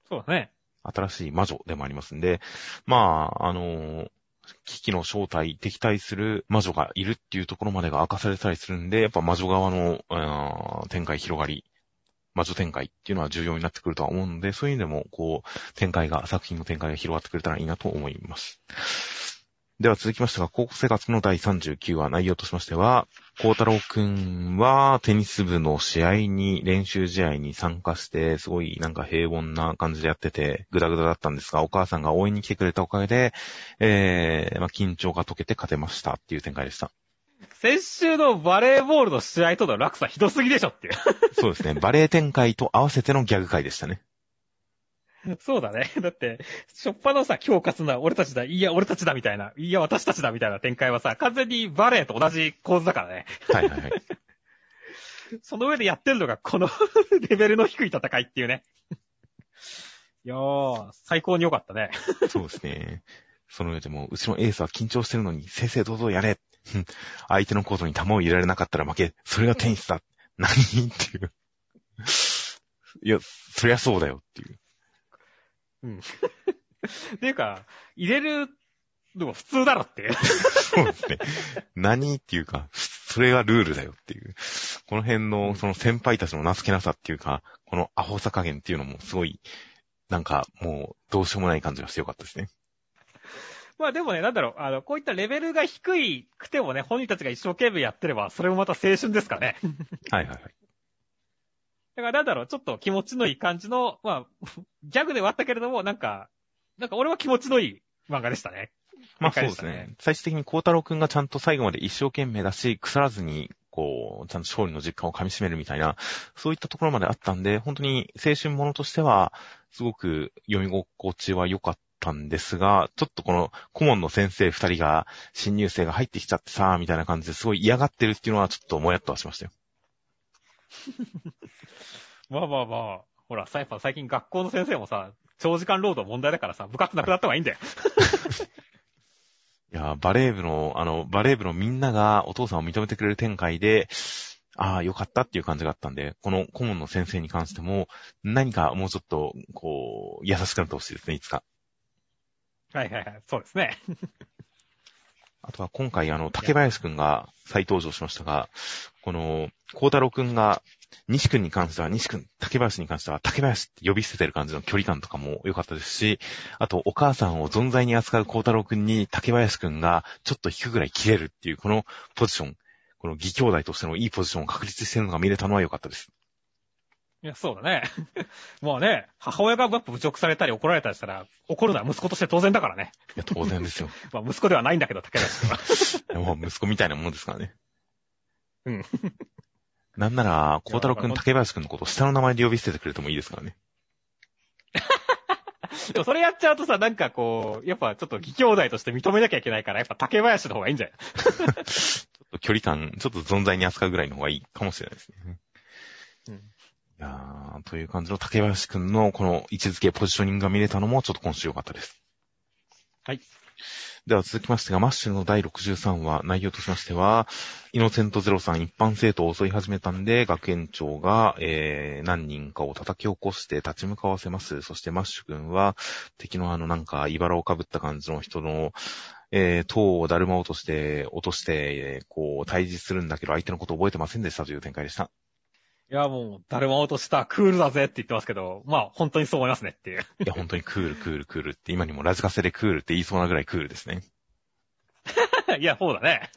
そうだね。新しい魔女でもありますんで、まあ、あのー危機の正体、敵対する魔女がいるっていうところまでが明かされたりするんで、やっぱ魔女側の、あー展開広がり、魔女展開っていうのは重要になってくるとは思うので、そういう意味でも、こう、展開が、作品の展開が広がってくれたらいいなと思います。では続きましてが、高校生活の第39話内容としましては、孝太郎くんはテニス部の試合に、練習試合に参加して、すごいなんか平凡な感じでやってて、グダグダだったんですが、お母さんが応援に来てくれたおかげで、えー、まあ、緊張が解けて勝てましたっていう展開でした。先週のバレーボールの試合との落差ひどすぎでしょっていう。*laughs* そうですね。バレエ展開と合わせてのギャグ回でしたね。そうだね。だって、しょっぱのさ、今日勝つのは俺たちだ、いや俺たちだみたいな、いや私たちだみたいな展開はさ、完全にバレーと同じ構図だからね。はいはいはい。*laughs* その上でやってるのがこの *laughs* レベルの低い戦いっていうね。いやー、最高に良かったね。そうですね。その上でも、うちのエースは緊張してるのに、先生どうぞやれ。うん *laughs* 相手のコートに球を入れられなかったら負け。それがテニスだ。何っていう。いや、そりゃそうだよっていう。うん。*laughs* っていうか、入れるのが普通だろって。*laughs* そうですね。何っていうか、それがルールだよっていう。この辺の、その先輩たちの情けなさっていうか、このアホさ加減っていうのもすごい、なんかもう、どうしようもない感じがしてよかったですね。まあでもね、なんだろう、あの、こういったレベルが低いくてもね、本人たちが一生懸命やってれば、それもまた青春ですからね。はいはいはい。だからなんだろう、ちょっと気持ちのいい感じの、まあ、ギャグではあったけれども、なんか、なんか俺は気持ちのいい漫画でしたね。まあそうですねね。最終的に孝太郎くんがちゃんと最後まで一生懸命だし、腐らずに、こう、ちゃんと勝利の実感を噛み締めるみたいな、そういったところまであったんで、本当に青春ものとしては、すごく読み心地は良かったんですが、ちょっとこの顧問の先生二人が、新入生が入ってきちゃってさ、みたいな感じですごい嫌がってるっていうのはちょっともやっとはしましたよ。*laughs* まあまあまあ、ほら、さやっぱ最近学校の先生もさ、長時間労働問題だからさ、部活なくなった方がいいんだよ。*laughs* いやー、バレー部の、あの、バレー部のみんながお父さんを認めてくれる展開で、ああ、よかったっていう感じがあったんで、この顧問の先生に関しても、何かもうちょっと、こう、優しくなってほしいですね、いつか。はいはいはい。そうですね。*laughs* あとは今回、あの、竹林くんが再登場しましたが、この、孝太郎くんが、西くんに関しては、西くん、竹林に関しては、竹林って呼び捨ててる感じの距離感とかも良かったですし、あと、お母さんを存在に扱う孝太郎くんに、竹林くんがちょっと引くぐらい切れるっていう、このポジション、この義兄弟としてのいいポジションを確立してるのが見れたのは良かったです。いや、そうだね。*laughs* もうね、母親がやっぱ侮辱されたり怒られたりしたら、怒るのは息子として当然だからね。いや、当然ですよ。*laughs* まあ、息子ではないんだけど、竹林は。*laughs* もう息子みたいなものですからね。うん。なんなら、孝太郎くん、竹林くんのこと下の名前で呼び捨ててくれてもいいですからね。でもそれやっちゃうとさ、なんかこう、やっぱちょっと義兄弟として認めなきゃいけないから、やっぱ竹林の方がいいんじゃない？ちょっと距離感、ちょっと存在に扱うぐらいの方がいいかもしれないですね。いやーという感じの竹林くんのこの位置づけ、ポジショニングが見れたのもちょっと今週良かったです。はい。では続きましてが、マッシュルの第63話、内容としましては、イノセントゼロさん一般生徒を襲い始めたんで、学園長が、えー、何人かを叩き起こして立ち向かわせます。そしてマッシュ君は、敵のあのなんか、茨をかぶった感じの人の、えー、塔をだるま落として、落として、こう、対峙するんだけど、相手のこと覚えてませんでしたという展開でした。いや、もう、誰も落としたクールだぜって言ってますけど、まあ、本当にそう思いますねっていう。いや、本当にクール、クール、クールって、今にもラジカセでクールって言いそうなぐらいクールですね。*laughs* いや、そうだね。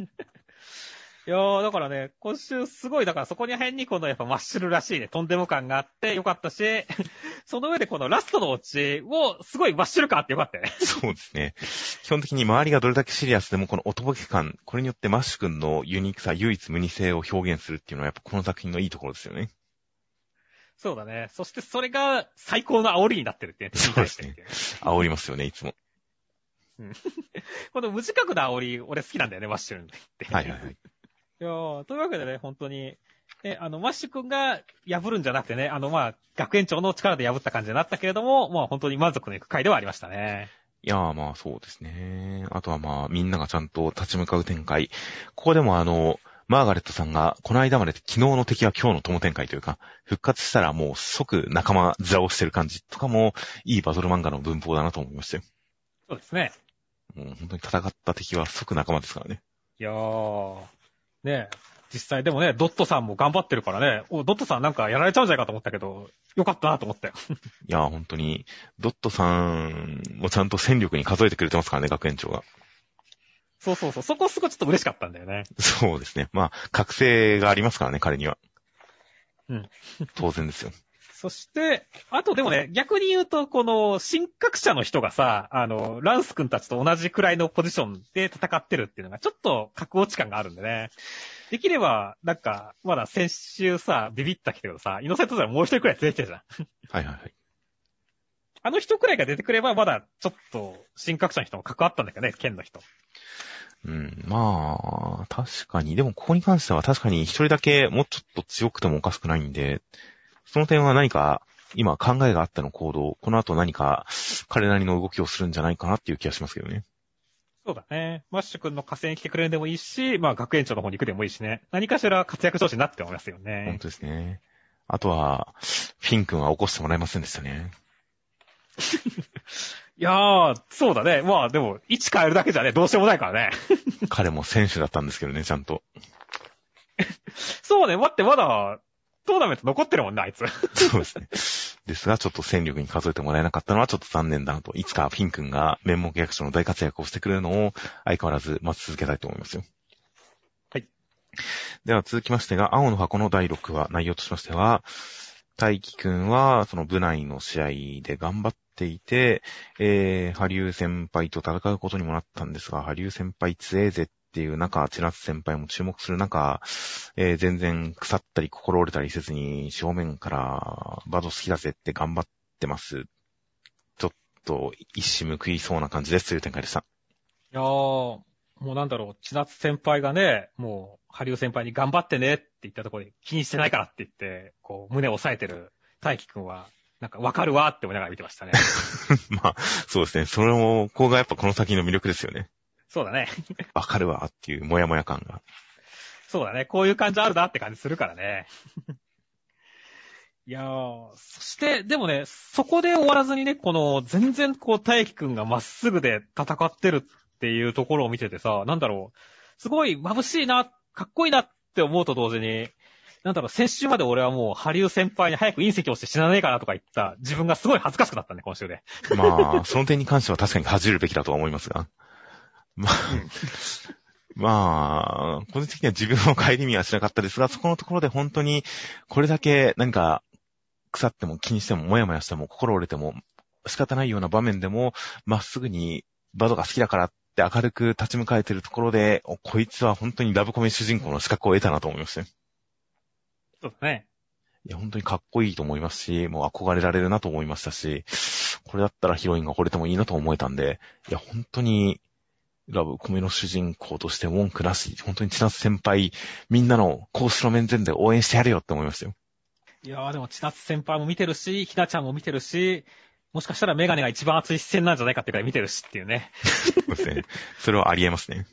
いやー、だからね、今週すごい、だからそこに辺にこのやっぱマッシュルらしいね、とんでも感があってよかったし、*laughs* その上でこのラストのオチをすごいマッシュル感あってよかったよね。そうですね。基本的に周りがどれだけシリアスでもこのおとぼけ感、これによってマッシュ君のユニークさ、唯一無二性を表現するっていうのはやっぱこの作品のいいところですよね。そうだね。そしてそれが最高の煽りになってるってね。そうですね。煽りますよね、いつも。うん、*laughs* この無自覚な煽り、俺好きなんだよね、マッシュルって。はいはいはい。いやというわけでね、本当に、え、あの、マッシュ君が破るんじゃなくてね、あの、まあ、学園長の力で破った感じになったけれども、まあ、本当に満足のいく回ではありましたね。いやー、まあ、そうですね。あとはまあ、みんながちゃんと立ち向かう展開。ここでもあの、マーガレットさんが、この間まで昨日の敵は今日の友展開というか、復活したらもう即仲間座をしてる感じとかも、いいバトル漫画の文法だなと思いましたよ。そうですね。もう本当に戦った敵は即仲間ですからね。いやー、ね実際でもね、ドットさんも頑張ってるからね、お、ドットさんなんかやられちゃうんじゃないかと思ったけど、よかったなと思ったよ。*laughs* いや、本当に、ドットさんもちゃんと戦力に数えてくれてますからね、学園長が。そうそうそう、そこすごいちょっと嬉しかったんだよね。そうですね。まあ、覚醒がありますからね、彼には。うん。当然ですよ。そして、あとでもね、逆に言うと、この、新格者の人がさ、あの、ランス君たちと同じくらいのポジションで戦ってるっていうのが、ちょっと格落ち感があるんでね。できれば、なんか、まだ先週さ、ビビったけどさ、イノセントではもう一人くらい出てきたじゃん。はいはいはい。あの人くらいが出てくれば、まだ、ちょっと、新格者の人も関わったんだけどね、剣の人。うん、まあ、確かに。でも、ここに関しては確かに一人だけもうちょっと強くてもおかしくないんで、その点は何か、今考えがあっての行動、この後何か彼なりの動きをするんじゃないかなっていう気がしますけどね。そうだね。マッシュ君の火星に来てくれるんでもいいし、まあ学園長の方に行くでもいいしね。何かしら活躍調子になって思いますよね。本当ですね。あとは、フィン君は起こしてもらえませんでしたね。*laughs* いやー、そうだね。まあでも、位置変えるだけじゃね、どうしようもないからね。彼も選手だったんですけどね、ちゃんと。*laughs* そうね、待って、まだ、トーナメント残ってるもんね、あいつ。そうですね。ですが、ちょっと戦力に数えてもらえなかったのはちょっと残念だなと。いつかフィン君が面目役所の大活躍をしてくれるのを相変わらず待ち続けたいと思いますよ。はい。では続きましてが、青の箱の第6話、内容としましては、大輝くんは、その部内の試合で頑張っていて、えー、ハリュー先輩と戦うことにもなったんですが、ハリュー先輩強えぜっていう中、千夏先輩も注目する中、えー、全然腐ったり心折れたりせずに、正面からバド好きだぜって頑張ってます。ちょっと一矢報いそうな感じですという展開でした。いやー、もうなんだろう、千夏先輩がね、もう、ハリュー先輩に頑張ってねって言ったところで気にしてないからって言って、こう、胸を押さえてる大輝くんは、なんかわかるわって思いながら見てましたね。*laughs* まあ、そうですね。それも、ここがやっぱこの先の魅力ですよね。そうだね。*laughs* わかるわっていうもやもや感が。そうだね。こういう感じあるなって感じするからね。*laughs* いやー、そして、でもね、そこで終わらずにね、この、全然こう、大輝くんがまっすぐで戦ってるっていうところを見ててさ、なんだろう、すごい眩しいな、かっこいいなって思うと同時に、なんだろう、先週まで俺はもう、ハリウ先輩に早く隕石をして死なねえかなとか言った自分がすごい恥ずかしくなったね、今週で。まあ、その点に関しては確かに恥じるべきだとは思いますが。まあ、まあ、個人的には自分の帰り見はしなかったですが、そこのところで本当に、これだけ何か腐っても気にしても、もやもやしても、心折れても、仕方ないような場面でも、まっすぐにバドが好きだからって明るく立ち向かえてるところで、おこいつは本当にラブコメ主人公の資格を得たなと思いましたよ。そうだね。いや、本当にかっこいいと思いますし、もう憧れられるなと思いましたし、これだったらヒロインが惚れてもいいなと思えたんで、いや、本当に、ラブコメの主人公として文句なし、本当に千夏先輩、みんなの公式の面前で応援してやれよって思いましたよ。いやーでも、千夏先輩も見てるし、ひなちゃんも見てるし、もしかしたらメガネが一番熱い視線なんじゃないかってくらい見てるしっていうね。そうですね。それはありえますね。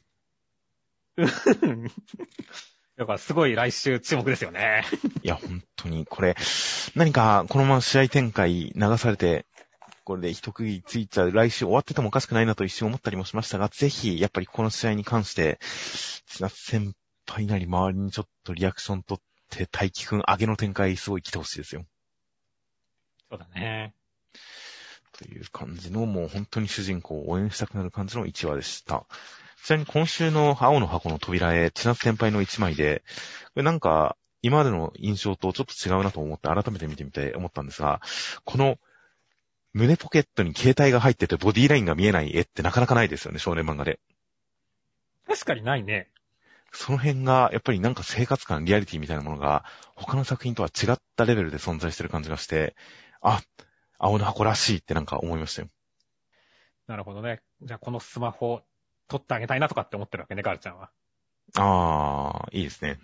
だからすごい来週注目ですよね。いや、本当に、これ、何か、このまま試合展開流されて、これで一区切りついちゃう、来週終わっててもおかしくないなと一瞬思ったりもしましたが、ぜひ、やっぱりこの試合に関して、千夏先輩なり周りにちょっとリアクション取って、大輝くん上げの展開すごい来てほしいですよ。そうだね。という感じの、もう本当に主人公を応援したくなる感じの1話でした。ちなみに今週の青の箱の扉へ、千夏先輩の1枚で、これなんか、今までの印象とちょっと違うなと思って改めて見てみて思ったんですが、この胸ポケットに携帯が入っててボディラインが見えない絵ってなかなかないですよね、少年漫画で。確かにないね。その辺が、やっぱりなんか生活感、リアリティみたいなものが、他の作品とは違ったレベルで存在してる感じがして、あ、青の箱らしいってなんか思いましたよ。なるほどね。じゃあこのスマホ、撮ってあげたいなとかって思ってるわけね、ガールちゃんは。ああ、いいですね。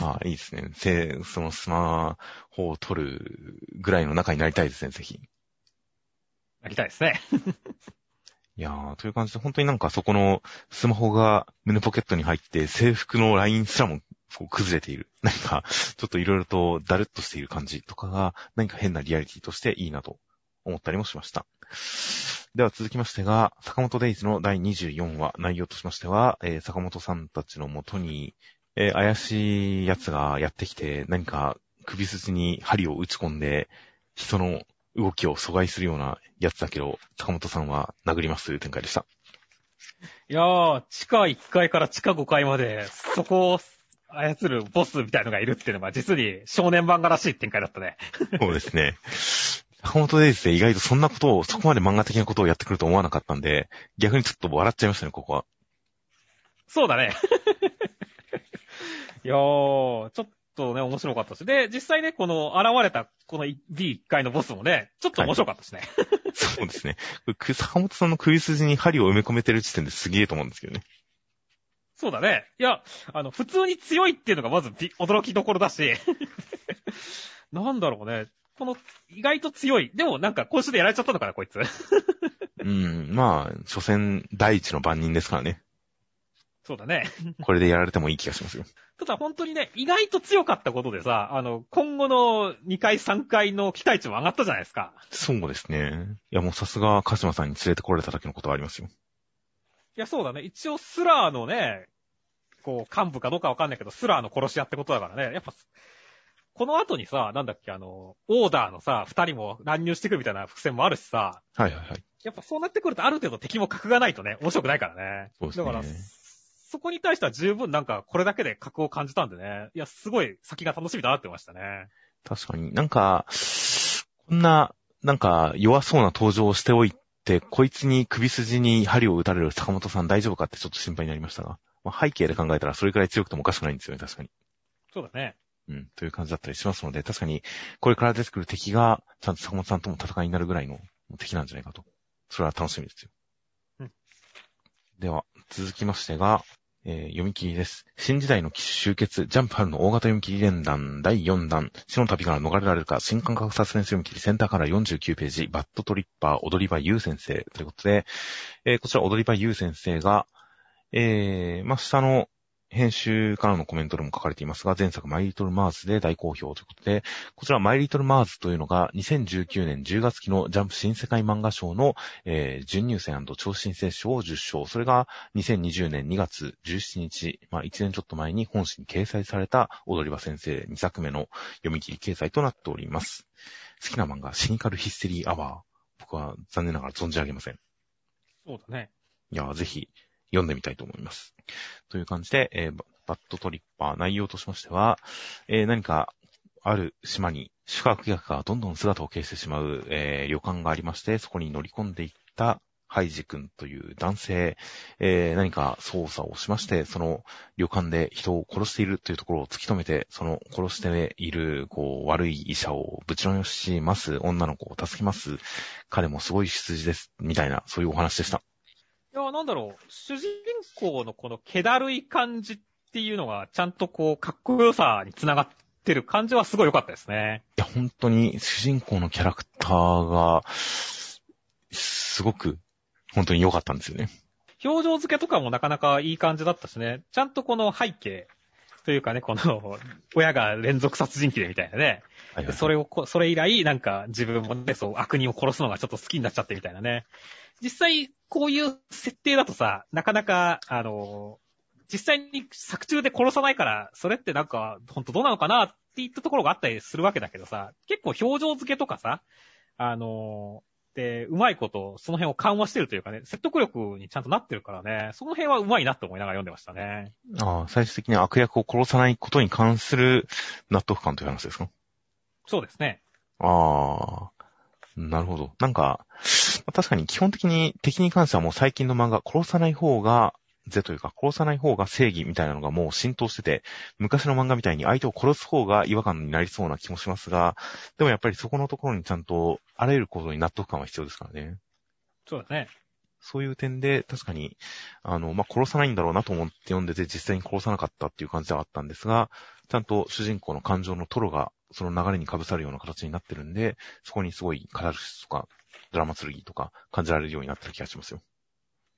あ *laughs* あ、いいですね。せ、そのスマホを撮るぐらいの仲になりたいですね、ぜひ。なりたいですね。*laughs* いやー、という感じで、本当になんかそこのスマホが胸ポケットに入って制服のラインすらも崩れている。*laughs* 何か、ちょっといろいろとだるっとしている感じとかが、何か変なリアリティとしていいなと思ったりもしました。では続きましてが、坂本デイズの第24話、内容としましては、えー坂本さんたちのもとに、えー怪しい奴がやってきて、何か首筋に針を打ち込んで、人の動きを阻害するようなやつだけど、坂本さんは殴りますという展開でした。いやー、地下1階から地下5階まで、そこを操るボスみたいのがいるっていうのが、実に少年漫画らしい展開だったね。そうですね。坂本デイズで意外とそんなことを、そこまで漫画的なことをやってくると思わなかったんで、逆にちょっと笑っちゃいましたね、ここは。そうだね。いやー、ちょっとね、面白かったし。で、実際ね、この現れた、この B1 階のボスもね、ちょっと面白かったしね。そうですね。坂本さんの首筋に針を埋め込めてる時点ですげえと思うんですけどね。そうだね。いや、あの、普通に強いっていうのがまずび驚きどころだし、*laughs* なんだろうね。この、意外と強い。でもなんか今週でやられちゃったのかな、こいつ。*laughs* うん、まあ、所詮第一の番人ですからね。そうだね。*laughs* これでやられてもいい気がしますよ。ただ本当にね、意外と強かったことでさ、あの、今後の2回3回の期待値も上がったじゃないですか。そうですね。いや、もうさすが鹿島さんに連れてこられただけのことはありますよ。いや、そうだね。一応スラーのね、こう、幹部かどうかわかんないけど、スラーの殺し屋ってことだからね。やっぱ、この後にさ、なんだっけ、あの、オーダーのさ、二人も乱入してくるみたいな伏線もあるしさ、はいはいはい。やっぱそうなってくるとある程度敵も格がないとね、面白くないからね。そうですねだから、そこに対しては十分なんかこれだけで格を感じたんでね。いや、すごい先が楽しみだなって思いましたね。確かになんか、こんな、なんか弱そうな登場をしておいて、こいつに首筋に針を打たれる坂本さん大丈夫かってちょっと心配になりましたが、まあ、背景で考えたらそれくらい強くてもおかしくないんですよね、確かに。そうだね。うん、という感じだったりしますので、確かに、これから出てくる敵が、ちゃんと坂本さんとも戦いになるぐらいの敵なんじゃないかと。それは楽しみですよ。うんでは、続きましてが、えー読み切りです。新時代の奇襲集結、ジャンプ春の大型読み切り連弾第4弾、死の旅から逃れられるか、新感覚サスペンス読み切りセンターから49ページ、バッドトリッパー、踊り場優先生ということで、えーこちら踊り場優先生が、えー、まあ、下の、編集からのコメントでも書かれていますが、前作マイリトルマーズで大好評ということで、こちらマイリトルマーズというのが2019年10月期のジャンプ新世界漫画賞の、えー、準入選超新星賞を受賞。それが2020年2月17日、まあ1年ちょっと前に本誌に掲載された踊り場先生2作目の読み切り掲載となっております。好きな漫画、シニカルヒステリーアワー。僕は残念ながら存じ上げません。そうだね。いや、ぜひ読んでみたいと思います。という感じで、えー、バッドトリッパー内容としましては、えー、何かある島に宿泊客がどんどん姿を消してしまう、えー、旅館がありまして、そこに乗り込んでいったハイジ君という男性、えー、何か操作をしまして、その旅館で人を殺しているというところを突き止めて、その殺している、こう、悪い医者をぶちのよします、女の子を助けます、彼もすごい出自です、みたいな、そういうお話でした。いや、なんだろう、主人公のこの気だるい感じっていうのが、ちゃんとこう、かっこよさにつながってる感じはすごい良かったですね。いや、本当に主人公のキャラクターが、すごく、本当に良かったんですよね。表情付けとかもなかなかいい感じだったしね。ちゃんとこの背景というかね、この、親が連続殺人鬼でみたいなね。はいはい、それを、それ以来、なんか自分もね、そう、悪人を殺すのがちょっと好きになっちゃってみたいなね。実際、こういう設定だとさ、なかなか、あの、実際に作中で殺さないから、それってなんか、ほんとどうなのかなっていったところがあったりするわけだけどさ、結構表情付けとかさ、あの、で、うまいこと、その辺を緩和してるというかね、説得力にちゃんとなってるからね、その辺はうまいなって思いながら読んでましたね。ああ、最終的に悪役を殺さないことに関する納得感という話ですか？そうですね。ああ、なるほど。なんか、確かに基本的に敵に関してはもう最近の漫画、殺さない方が、ぜというか、殺さない方が正義みたいなのがもう浸透してて、昔の漫画みたいに相手を殺す方が違和感になりそうな気もしますが、でもやっぱりそこのところにちゃんと、あらゆることに納得感は必要ですからね。そうだね。そういう点で、確かに、あの、まあ、殺さないんだろうなと思って読んでて、実際に殺さなかったっていう感じではあったんですが、ちゃんと主人公の感情のトロが、その流れに被さるような形になってるんで、そこにすごいカタルシスとか、ドラマ剣とか感じられるようになってる気がしますよ。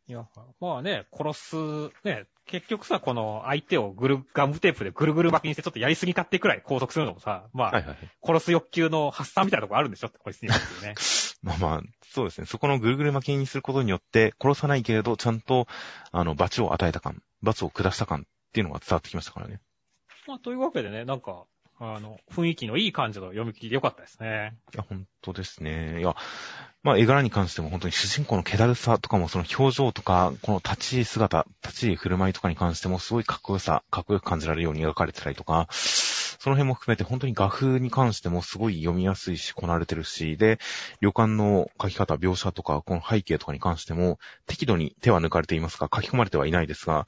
いや、まあね、殺す、ね、結局さ、この相手をぐる、ガムテープでぐるぐる巻きにしてちょっとやりすぎかってくらい拘束するのもさ、まあ、はいはい、殺す欲求の発散みたいなとこあるんでしょ？って、こいつにね。まあまあ、そうですね。そこのぐるぐる巻きにすることによって、殺さないけれど、ちゃんと、あの、罰を与えた感、罰を下した感っていうのが伝わってきましたからね。まあ、というわけでね、なんか、あの、雰囲気のいい感じの読み切りでよかったですね。いや、本当ですね。いや、まあ、絵柄に関しても本当に主人公の気だるさとかもその表情とか、この立ち姿、立ち振る舞いとかに関してもすごいかっこよさ、かっこよく感じられるように描かれてたりとか、その辺も含めて本当に画風に関してもすごい読みやすいし、こなれてるし、で、旅館の書き方、描写とか、この背景とかに関しても、適度に手は抜かれていますが、書き込まれてはいないですが、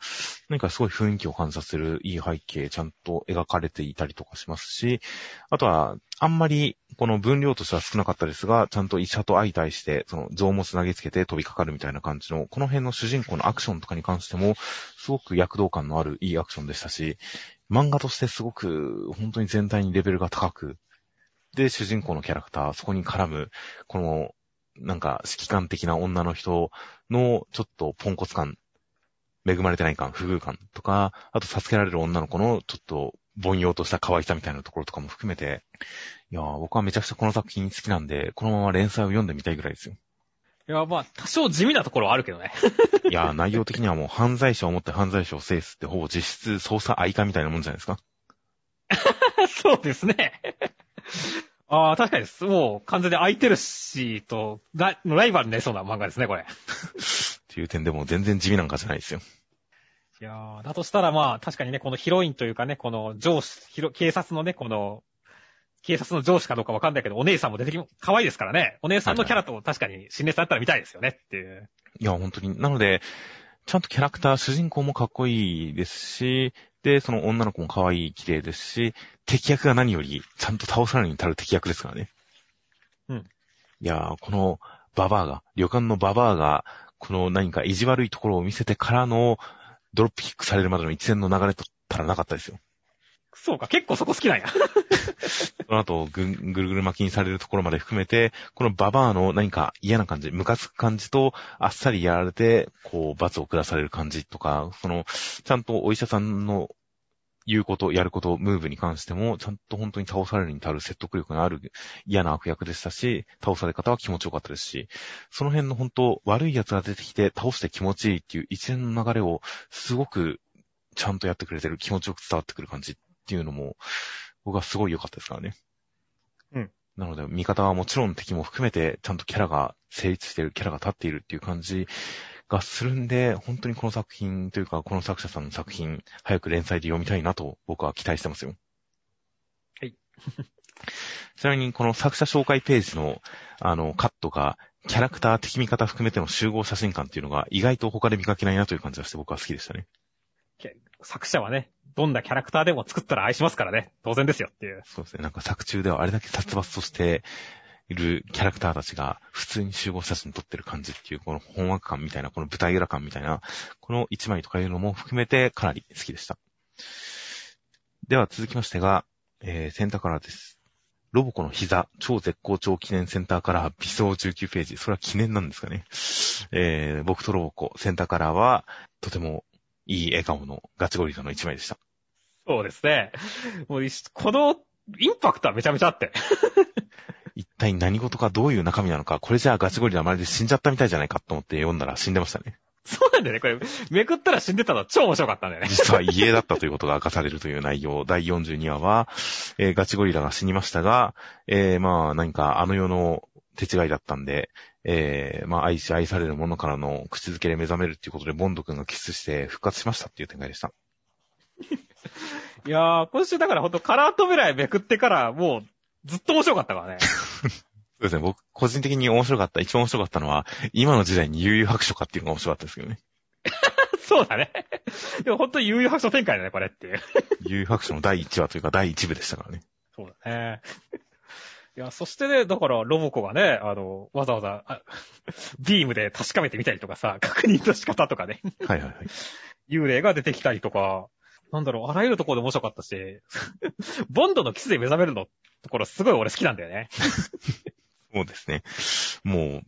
何かすごい雰囲気を感じさせるいい背景、ちゃんと描かれていたりとかしますし、あとは、あんまり、この分量としては少なかったですが、ちゃんと医者と相対して、その、臓物投げつけて飛びかかるみたいな感じの、この辺の主人公のアクションとかに関しても、すごく躍動感のあるいいアクションでしたし、漫画としてすごく、本当に全体にレベルが高く、で、主人公のキャラクター、そこに絡む、この、なんか、指揮官的な女の人の、ちょっとポンコツ感、恵まれてない感、不遇感とか、あと助けられる女の子の、ちょっと、凡庸とした可愛さみたいなところとかも含めて、いや、僕はめちゃくちゃこの作品好きなんで、このまま連載を読んでみたいぐらいですよ。いや、まあ、多少地味なところはあるけどね。*laughs* いや、内容的にはもう犯罪者を持って犯罪者を制すってほぼ実質捜査愛化みたいなもんじゃないですか？*laughs* そうですね。ああ、確かに、もう完全に空いてるし、と、ラライバルになりそうな漫画ですね、これ。っていう点でも全然地味なんかじゃないですよ。いやー、だとしたらまあ、確かにね、このヒロインというかね、この上司、警察のね、この警察の上司かどうかわかんないけど、お姉さんも出てき、可愛いですからね。お姉さんのキャラと確かに新ネされたら見たいですよねっていう。いや、本当に。なので、ちゃんとキャラクター、主人公もかっこいいですし、で、その女の子も可愛い、綺麗ですし、敵役が何より、ちゃんと倒されに至る敵役ですからね。うん。いやこのババアが、旅館のババアが、この何か意地悪いところを見せてからの、ドロップキックされるまでの一連の流れとったらなかったですよ。そうか、結構そこ好きなんや。*laughs* その後ぐ、ぐるぐる巻きにされるところまで含めて、このババアの何か嫌な感じ、ムカつく感じと、あっさりやられて、こう、罰を下される感じとか、その、ちゃんとお医者さんの言うこと、やること、ムーブに関しても、ちゃんと本当に倒されるに足る説得力のある嫌な悪役でしたし、倒され方は気持ちよかったですし、その辺の本当、悪い奴が出てきて倒して気持ちいいっていう一連の流れを、すごくちゃんとやってくれてる、気持ちよく伝わってくる感じっていうのも、僕はすごい良かったですからね。うん。なので、味方はもちろん敵も含めて、ちゃんとキャラが成立している、キャラが立っているっていう感じがするんで、本当にこの作品というか、この作者さんの作品、早く連載で読みたいなと僕は期待してますよ。はい。*laughs* ちなみに、この作者紹介ページの、あの、カットが、キャラクター、敵味方含めての集合写真館っていうのが意外と他で見かけないなという感じがして僕は好きでしたね。作者はね、どんなキャラクターでも作ったら愛しますからね。当然ですよっていう。そうですね。なんか作中ではあれだけ殺伐としているキャラクターたちが普通に集合写真撮ってる感じっていう、この本枠感みたいな、この舞台裏感みたいな、この一枚とかいうのも含めてかなり好きでした。では続きましてが、えー、センターカラーです。ロボコの膝、超絶好調記念センターカラー、微走19ページ。それは記念なんですかね。えー、僕とロボコ、センターカラーは、とてもいい笑顔のガチゴリラの一枚でした。そうですね。もうこのインパクトはめちゃめちゃあって。*laughs* 一体何事かどういう中身なのか、これじゃあガチゴリラまるで死んじゃったみたいじゃないかと思って読んだら死んでましたね。そうなんだよね。これ、めくったら死んでたの超面白かったんだよね。実は家だったということが明かされるという内容。第42話は、えーガチゴリラが死にましたが、えーまあ何かあの世の手違いだったんで、えーまあ愛し愛されるものからの口づけで目覚めるっていうことで、ボンド君がキスして復活しましたっていう展開でした。いやー、今週だからほんとカラートベライめくってからもうずっと面白かったからね。*laughs* そうですね。僕、個人的に面白かった、一番面白かったのは、今の時代に悠々白書かっていうのが面白かったですけどね。*laughs* そうだね。でもほんと悠々白書展開だね、これっていう。悠々白書の第1話というか第1部でしたからね。そうだね。いや、そしてね、だから、ロボコがね、あの、わざわざ、あビームで確かめてみたりとかさ、確認の仕方とかね、はいはいはい。幽霊が出てきたりとか、なんだろう、あらゆるところで面白かったし、*laughs* ボンドのキスで目覚めるのところすごい俺好きなんだよね。*laughs* そうですね。も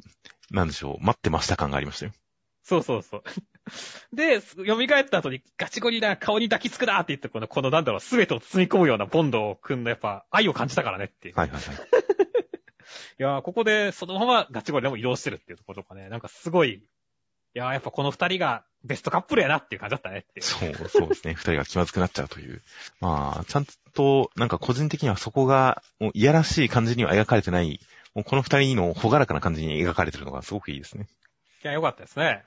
う、なんでしょう、待ってました感がありましたよ。そうそうそう。*laughs* で、蘇った後にガチゴリラ顔に抱きつくなって言って、この、このなんだろう、すべてを包み込むようなボンド君のやっぱ愛を感じたからねっていう。はいはいはい。いやー、ここでそのままガチゴリラも移動してるっていうところとかね、なんかすごい、いやー、やっぱこの二人がベストカップルやなっていう感じだったねって。そう、そうですね。二人が気まずくなっちゃうという。まあ、ちゃんと、なんか個人的にはそこが、もういやらしい感じには描かれてない、もうこの二人のほがらかな感じに描かれてるのがすごくいいですね。いや、よかったですね。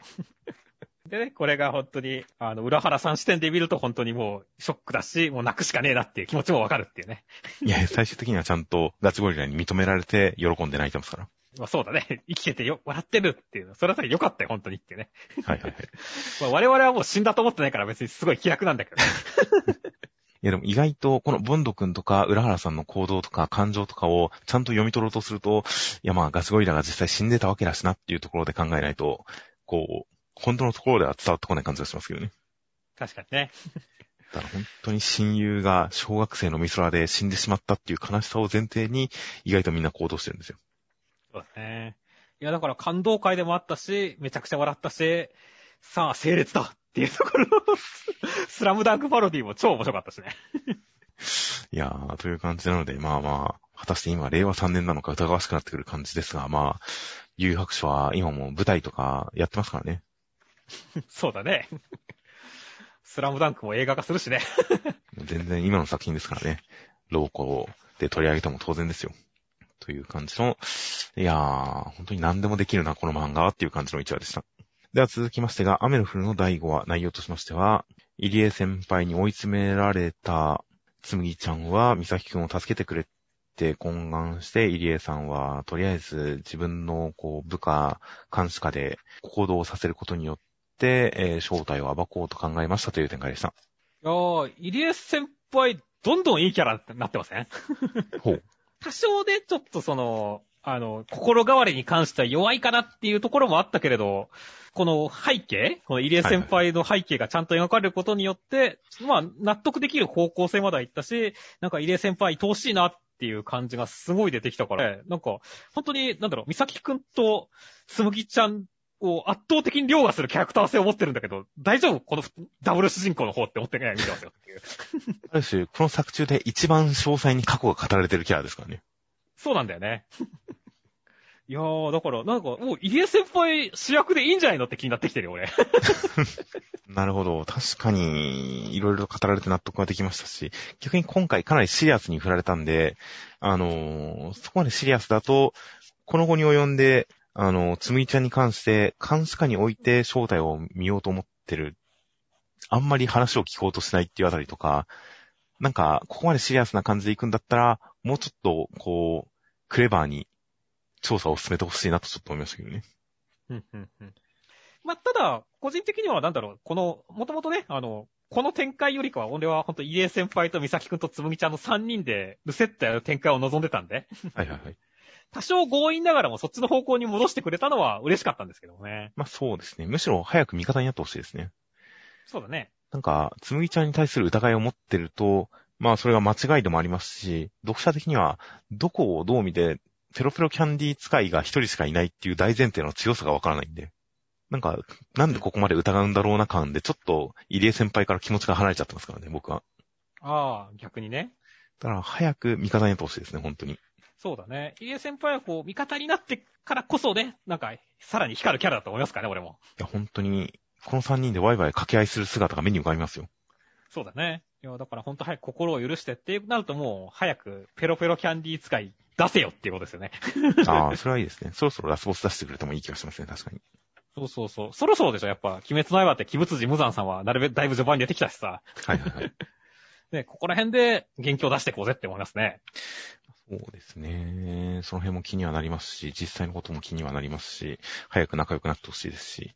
でね、これが本当に、あの、浦原さん視点で見ると本当にもうショックだし、もう泣くしかねえなっていう気持ちもわかるっていうね。いや、最終的にはちゃんとガチゴリラに認められて喜んで泣いてますから。まあそうだね。*laughs* 生きててよ、笑ってるっていうの。それはさ良かったよ、本当にっていうね。はいはいはい。*laughs* まあ我々はもう死んだと思ってないから別にすごい気楽なんだけど。*laughs* いやでも意外と、このボンド君とか、浦原さんの行動とか感情とかをちゃんと読み取ろうとすると、いやまあガチゴリラが実際死んでたわけだしなっていうところで考えないと、こう、本当のところでは伝わってこない感じがしますけどね。確かにね。だから本当に親友が小学生のミソラで死んでしまったっていう悲しさを前提に、意外とみんな行動してるんですよ。そうだね。いや、だから感動会でもあったし、めちゃくちゃ笑ったし、さあ、整列だっていうところの *laughs* スラムダンクパロディも超面白かったしね。*laughs* いやー、という感じなので、まあまあ、果たして今、令和3年なのか疑わしくなってくる感じですが、まあ、有白書は今も舞台とかやってますからね。*laughs* そうだね。スラムダンクも映画化するしね。全然今の作品ですからね。ローコで取り上げても当然ですよ。という感じの、いやー、本当に何でもできるな、この漫画はっていう感じの一話でした。では続きましてが、雨の降るの第5話、内容としましては、入江先輩に追い詰められたつむぎちゃんは、美咲くんを助けてくれって懇願して、入江さんは、とりあえず自分のこう部下、監視下で行動させることによって、えー正体を暴こうと考えましたという展開でした。いやー、入江先輩、どんどんいいキャラになってませんほう。多少でちょっとその、あの、心変わりに関しては弱いかなっていうところもあったけれど、この背景この入江先輩の背景がちゃんと描かれることによって、まあ、納得できる方向性までは行ったし、なんか入江先輩愛おしいなっていう感じがすごい出てきたから、なんか、本当に、なんだろう、美咲くんとつむぎちゃんを圧倒的に凌駕するキャラクター性を持ってるんだけど、大丈夫？このダブル主人公の方って思ってない見てますよっていう。ある種、この作中で一番詳細に過去が語られてるキャラですからね。そうなんだよね。*laughs* いやー、だから、なんか、もう、入江先輩主役でいいんじゃないのって気になってきてるよ、俺。*laughs* なるほど。確かに、いろいろ語られて納得ができましたし、逆に今回かなりシリアスに振られたんで、あのーそこまでシリアスだと、この後に及んで、あのーつむぎちゃんに関して、監視下に置いて正体を見ようと思ってる。あんまり話を聞こうとしないっていうあたりとか、なんか、ここまでシリアスな感じで行くんだったら、もうちょっと、こう、クレバーに調査を進めてほしいなとちょっと思いましたけどね。うんうんうんまあ、ただ、個人的にはなんだろう、この、もともとね、あの、この展開よりかは、俺は本当入江先輩と美咲くんとつむぎちゃんの3人で、ルセットやる展開を望んでたんで、はいはいはい。多少強引ながらもそっちの方向に戻してくれたのは嬉しかったんですけどもね。まあそうですね。むしろ早く味方になってほしいですね。そうだね。なんか、つむぎちゃんに対する疑いを持ってると、まあそれが間違いでもありますし、読者的には、どこをどう見て、ペロペロキャンディー使いが一人しかいないっていう大前提の強さがわからないんで。なんか、なんでここまで疑うんだろうな感で、ちょっと、入江先輩から気持ちが離れちゃってますからね、僕は。ああ、逆にね。だから、早く味方になってほしいですね、本当に。いそうだね。入江先輩はこう、味方になってからこそね、なんか、さらに光るキャラだと思いますからね、俺も。や、本当に、この三人でワイワイ掛け合いする姿が目に浮かびますよ。そうだね。いや、だから本当早く心を許してってなるともう、早くペロペロキャンディー使い出せよっていうことですよね。*laughs* ああ、それはいいですね。そろそろラスボス出してくれてもいい気がしますね、確かに。そうそうそう。そろそろでしょ、やっぱ。鬼滅の刃って鬼物寺無惨さんは、なるべくだいぶ序盤に出てきたしさ。はいはいはい。ね、ここら辺で元気を出していこうぜって思いますね。そうですね。その辺も気にはなりますし、実際のことも気にはなりますし、早く仲良くなってほしいですし、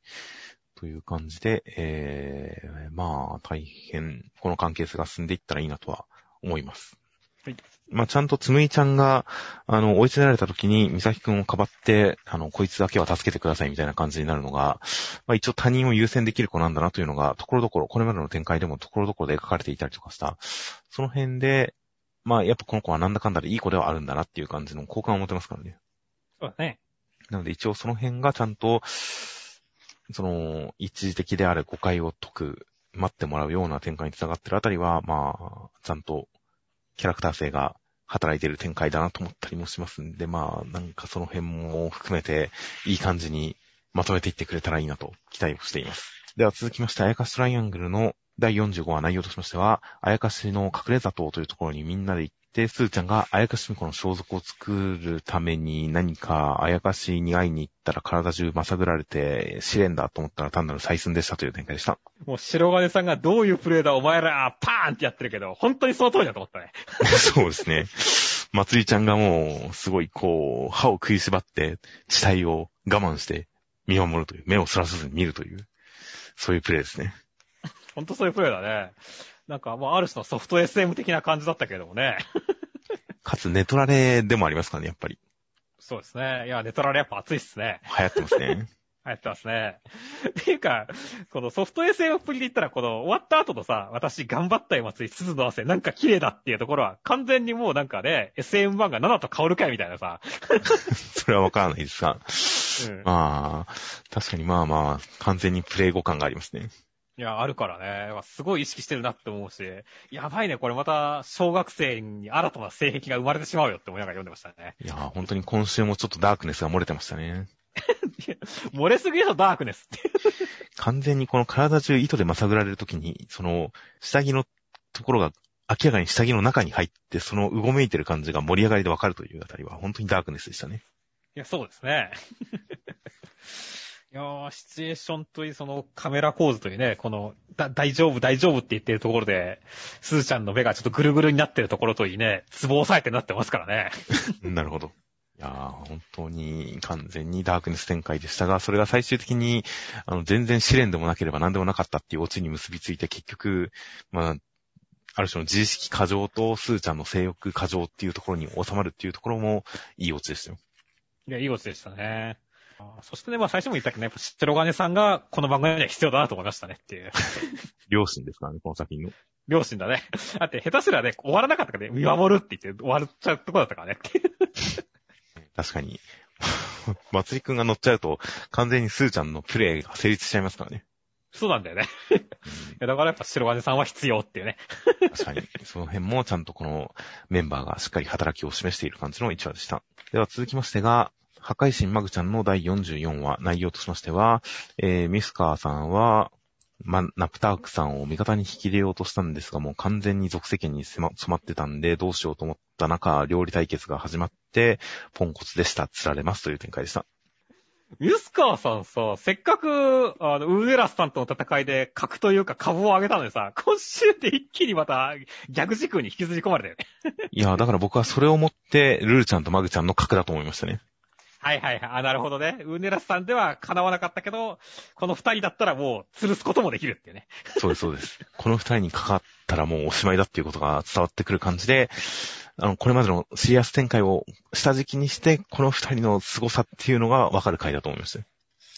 という感じで、えー、まあ、大変、この関係性が進んでいったらいいなとは思います。はい。まあ、ちゃんとつむいちゃんが、あの、追い詰められた時に、みさきくんをかばって、あの、こいつだけは助けてくださいみたいな感じになるのが、まあ、一応他人を優先できる子なんだなというのが、ところどころ、これまでの展開でもところどころで描かれていたりとかした、その辺で、まあ、やっぱこの子はなんだかんだでいい子ではあるんだなっていう感じの好感を持てますからね。そうだね。なので一応その辺がちゃんと、その、一時的である誤解を解く、待ってもらうような展開につながってるあたりは、まあ、ちゃんとキャラクター性が働いている展開だなと思ったりもしますんで、まあ、なんかその辺も含めて、いい感じにまとめていってくれたらいいなと期待をしています。では続きまして、あやかしトライアングルの第45話内容としましては、あやかしの隠れ里というところにみんなで行って、すーちゃんがあやかしみこの装束を作るために何かあやかしに会いに行ったら体中まさぐられて試練だと思ったら単なる採寸でしたという展開でした。もう白金さんがどういうプレイだお前ら、パーンってやってるけど、本当にその通りだと思ったね。*laughs* そうですね。まつりちゃんがもう、すごいこう、歯を食いしばって、死体を我慢して見守るという、目をそらさずに見るという、そういうプレイですね。本当そういうプレイだね。なんかもうある種のソフト SM 的な感じだったけどもね。かつ、ネトラレでもありますからね、やっぱり。そうですね。いや、ネトラレやっぱ熱いっすね。流行ってますね。*laughs* 流行ってますね。っていうか、このソフト SM っぷりで言ったら、この終わった後のさ、私頑張ったよ、松井、鈴の汗、なんか綺麗だっていうところは、完全にもうなんかね、SM 版が7と香るかいみたいなさ。*laughs* それはわからないですが。うん。まあ、確かにまあまあ、完全にプレイ互換がありますね。いや、あるからね。すごい意識してるなって思うし、やばいね、これまた、小学生に新たな性癖が生まれてしまうよって思いながら読んでましたね。いやー、本当に今週もちょっとダークネスが漏れてましたね。*laughs* 漏れすぎでしょ、ダークネスって。完全にこの体中糸でまさぐられるときに、その、下着のところが明らかに下着の中に入って、そのうごめいてる感じが盛り上がりでわかるというあたりは、本当にダークネスでしたね。いや、そうですね。*laughs* いやー、シチュエーションといい、そのカメラ構図というね、この、だ、大丈夫、大丈夫って言ってるところで、スーちゃんの目がちょっとぐるぐるになってるところといいね、ツボ押さえてなってますからね。*laughs* なるほど。いやー、本当に完全にダークネス展開でしたが、それが最終的に、あの、全然試練でもなければ何でもなかったっていうオチに結びついて、結局、まあ、ある種の自意識過剰とスーちゃんの性欲過剰っていうところに収まるっていうところもいいオチでしたよ。いや、いいオチでしたね。あそしてね、まあ最初も言ったけどね、やっぱ白金さんがこの番組には必要だなと思いましたねっていう。両親ですからね、この作品の。両親だね。だって下手すらね、終わらなかったからね、見守るって言って終わっちゃうとこだったからねっていう。確かに。まつりくんが乗っちゃうと、完全にスーちゃんのプレイが成立しちゃいますからね。そうなんだよね。いやだからやっぱ白金さんは必要っていうね。確かに。その辺もちゃんとこのメンバーがしっかり働きを示している感じの1話でした。では続きましてが、破壊神マグちゃんの第44話、内容としましては、えー、ミスカーさんは、ま、ナプタークさんを味方に引き入れようとしたんですが、もう完全に属世間に染まってたんで、どうしようと思った中、料理対決が始まって、ポンコツでした、釣られますという展開でした。ミスカーさんさ、せっかく、あの、ウーエラスさんとの戦いで格というか株を上げたのにさ、今週で一気にまた逆時空に引きずり込まれたよね。いや、だから僕はそれをもって、ルルちゃんとマグちゃんの格だと思いましたね。はいはいはい。あ、なるほどね。ウーネラスさんでは叶わなかったけど、この二人だったらもう吊るすこともできるっていうね。*laughs* そうです、そうです。この二人にかかったらもうおしまいだっていうことが伝わってくる感じで、あの、これまでのシリアス展開を下敷きにして、この二人の凄さっていうのがわかる回だと思いましたよ。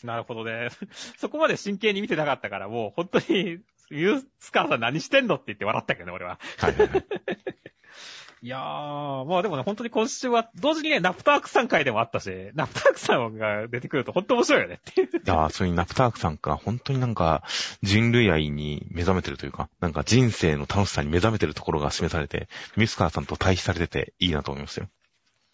なるほどね。*laughs* そこまで真剣に見てなかったから、もう本当に、ユースカーさん何してんのって言って笑ったけどね、俺は。はいはいはい。*laughs* いやー、まあでもね、本当に今週は、同時にね、ナプタークさん回でもあったし、ナプタークさんが出てくると本当面白いよねっていう。いやー、それにナプタークさんが本当になんか人類愛に目覚めてるというか、なんか人生の楽しさに目覚めてるところが示されて、ミスカーさんと対比されてていいなと思いましたよ。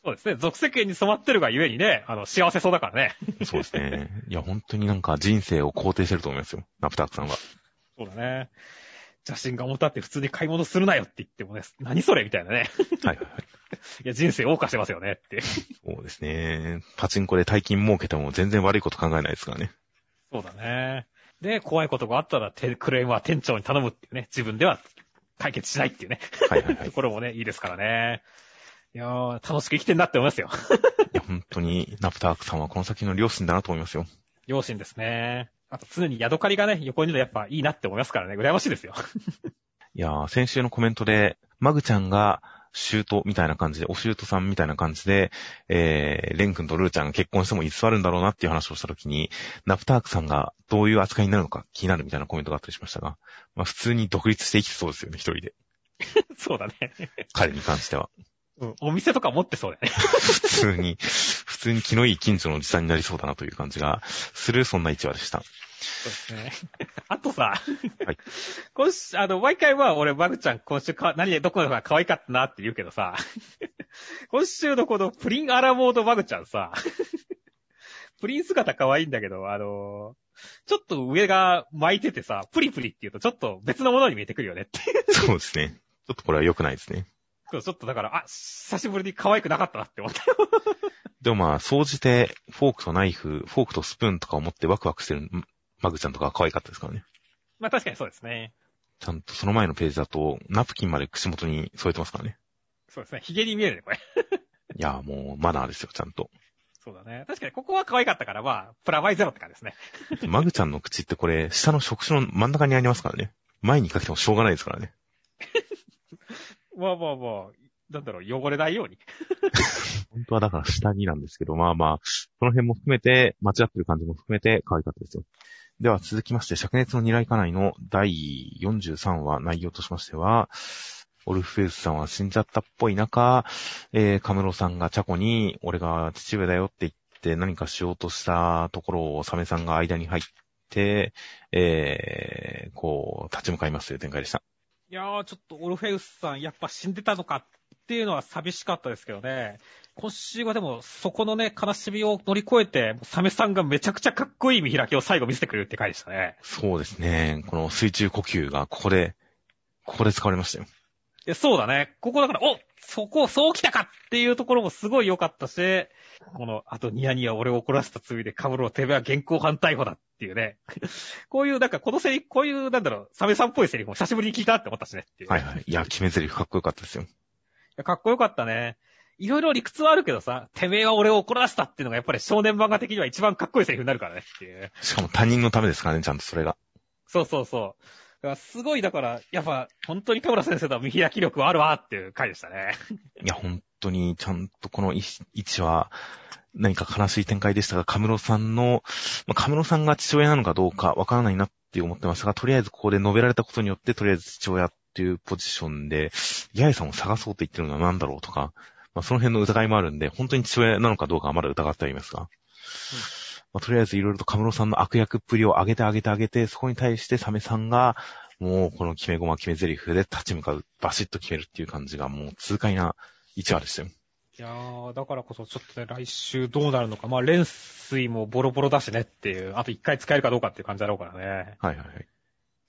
そうですね。属世間に染まってるがゆえにね、あの、幸せそうだからね。そうですね。いや、本当になんか人生を肯定してると思いますよ。ナプタークさんは。そうだね。邪神が重たって普通に買い物するなよって言ってもね、何それみたいなね。はいはいはい。*laughs* いや、人生謳歌してますよねって。そうですね。パチンコで大金儲けても全然悪いこと考えないですからね。そうだね。で、怖いことがあったら、てクレームは店長に頼むっていうね、自分では解決しないっていうね。はいはいはい。*laughs* ところもね、いいですからね。いやー、楽しく生きてんなって思いますよ。いや、本当に、ナプタークさんはこの先の両親だなと思いますよ。両親ですね。あと常にヤドカリがね、横にいるのやっぱいいなって思いますからね、羨ましいですよ。*laughs* いやー、先週のコメントで、マグちゃんが、シュートみたいな感じで、おシュートさんみたいな感じで、えー、レン君とルーちゃんが結婚しても居座るんだろうなっていう話をしたときに、ナプタークさんがどういう扱いになるのか気になるみたいなコメントがあったりしましたが、まあ普通に独立して生きてそうですよね、一人で。*laughs* そうだね。彼に関しては。うん、お店とか持ってそうだよね。*laughs* 普通に、普通に気のいい近所のおじさんになりそうだなという感じがする、そんな一話でした。そうですね。*laughs* あとさ、はい *laughs* 今週、あの、毎回は俺、バグちゃん今週か、何でどこのが可愛かったなって言うけどさ、今週のこのプリンアラモードバグちゃんさ、プリン姿可愛いんだけど、あのちょっと上が巻いててさ、プリプリって言うとちょっと別のものに見えてくるよねって。そうですね。ちょっとこれは良くないですね。ちょっとだから、あ、久しぶりに可愛くなかったなって思ったよ。でもまあ、総じて、フォークとナイフ、フォークとスプーンとかを持ってワクワクしてるマグちゃんとか可愛かったですからね。まあ確かにそうですね。ちゃんとその前のページだと、ナプキンまで口元に添えてますからね。そうですね。髭に見えるね、これ。*laughs* いやーもう、マナーですよ、ちゃんと。そうだね。確かにここは可愛かったから、まあ、プラマイゼロって感じですね。*laughs* マグちゃんの口ってこれ、下の触手の真ん中にありますからね。前にかけてもしょうがないですからね。*laughs* まあまあまあ、なんだろう、汚れないように。*laughs* 本当はだから下になんですけど、まあまあ、その辺も含めて、間違ってる感じも含めて可愛かったですよ。では続きまして、灼熱の二来家内の第43話内容としましては、オルフェウスさんは死んじゃったっぽい中、えー、カムロさんがチャコに、俺が父上だよって言って何かしようとしたところをサメさんが間に入って、えー、こう、立ち向かいますという展開でした。いやー、ちょっとオルフェウスさん、やっぱ死んでたのかっていうのは寂しかったですけどね。今週はでも、そこのね、悲しみを乗り越えて、サメさんがめちゃくちゃかっこいい見開きを最後見せてくれるって回でしたね。そうですね。この水中呼吸がここで、ここで使われましたよ。いや、そうだね。ここだから、おそこ、そう来たかっていうところもすごい良かったし、この、あとニヤニヤ俺を怒らせた罪でカブロてめえは現行犯逮捕だっていうね。*laughs* こういう、なんかこのセリフ、こういう、なんだろう、サメさんっぽいセリフも久しぶりに聞いたって思ったしねっていう。はいはい。いや、決め台詞かっこよかったですよ。いやかっこよかったね。いろいろ理屈はあるけどさ、てめえは俺を怒らせたっていうのがやっぱり少年漫画的には一番かっこいいセリフになるからねっていう。しかも他人のためですからね、ちゃんとそれが。そうそうそう。だからすごい、だから、やっぱ、本当に田村先生とは見開き力はあるわっていう回でしたね。いや、本当にちゃんとこの一一話、何か悲しい展開でしたが、カムロさんの、まあ、カムロさんが父親なのかどうかわからないなって思ってましたが、とりあえずここで述べられたことによって、とりあえず父親っていうポジションで、八重さんを探そうと言ってるのは何だろうとか、まあ、その辺の疑いもあるんで、本当に父親なのかどうかはまだ疑ってはいますが、うん、まあ、とりあえずいろいろとカムロさんの悪役っぷりを上げて上げて上げて、そこに対してサメさんが、もうこの決め駒決め台詞で立ち向かう、バシッと決めるっていう感じがもう痛快な一話でしたよ。いやー、だからこそちょっとね、来週どうなるのか。まあ、連水もボロボロだしねっていう、あと一回使えるかどうかっていう感じだろうからね。はいはいはい。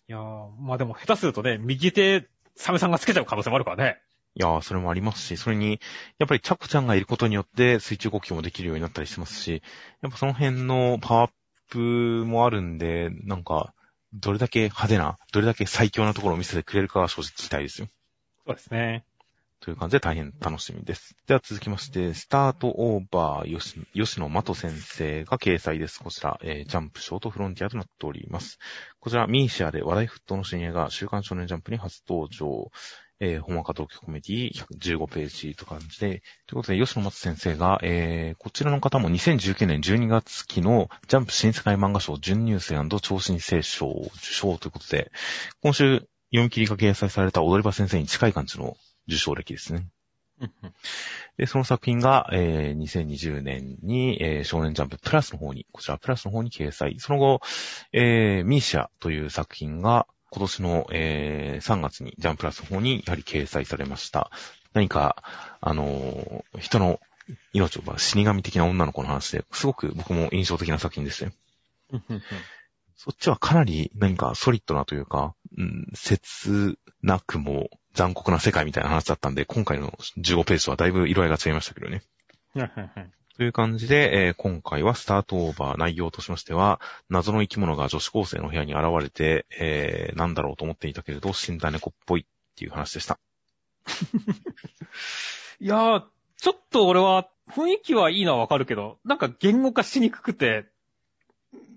いやー、まあでも下手するとね、右手、サメさんがつけちゃう可能性もあるからね。いやー、それもありますし、それに、やっぱりチャコちゃんがいることによって水中呼吸もできるようになったりしますし、やっぱその辺のパワーアップもあるんで、なんか、どれだけ派手な、どれだけ最強なところを見せてくれるかは正直期待ですよ。そうですね。という感じで大変楽しみです。では続きまして、スタートオーバー吉吉野的先生が掲載です。こちら、えー、ジャンプショートフロンティアとなっております。こちら、ミーシアで話題沸騰の新映画、週刊少年ジャンプに初登場。えー、ほんわか東京コメディ115ページと感じで、ということで、吉野松先生が、えー、こちらの方も2019年12月期のジャンプ新世界漫画賞準入生超新星賞を受賞ということで、今週読み切りが掲載された踊り場先生に近い感じの受賞歴ですね。で、その作品が、えー、2020年に、えー、少年ジャンププラスの方に、こちらプラスの方に掲載。その後、えー、ミーシャという作品が今年の、えー、3月にジャンププラスの方にやはり掲載されました。何か、あのー、人の命を死神的な女の子の話で、すごく僕も印象的な作品ですね。そっちはかなり何かソリッドなというか、うん、切なくも残酷な世界みたいな話だったんで、今回の15ページはだいぶ色合いが違いましたけどね。という感じで、えー、今回はスタートオーバー内容としましては、謎の生き物が女子高生の部屋に現れて、えー、なんだろうと思っていたけれど、死んだ猫っぽいっていう話でした。*laughs* いやー、ちょっと俺は雰囲気はいいのはわかるけど、なんか言語化しにくくて、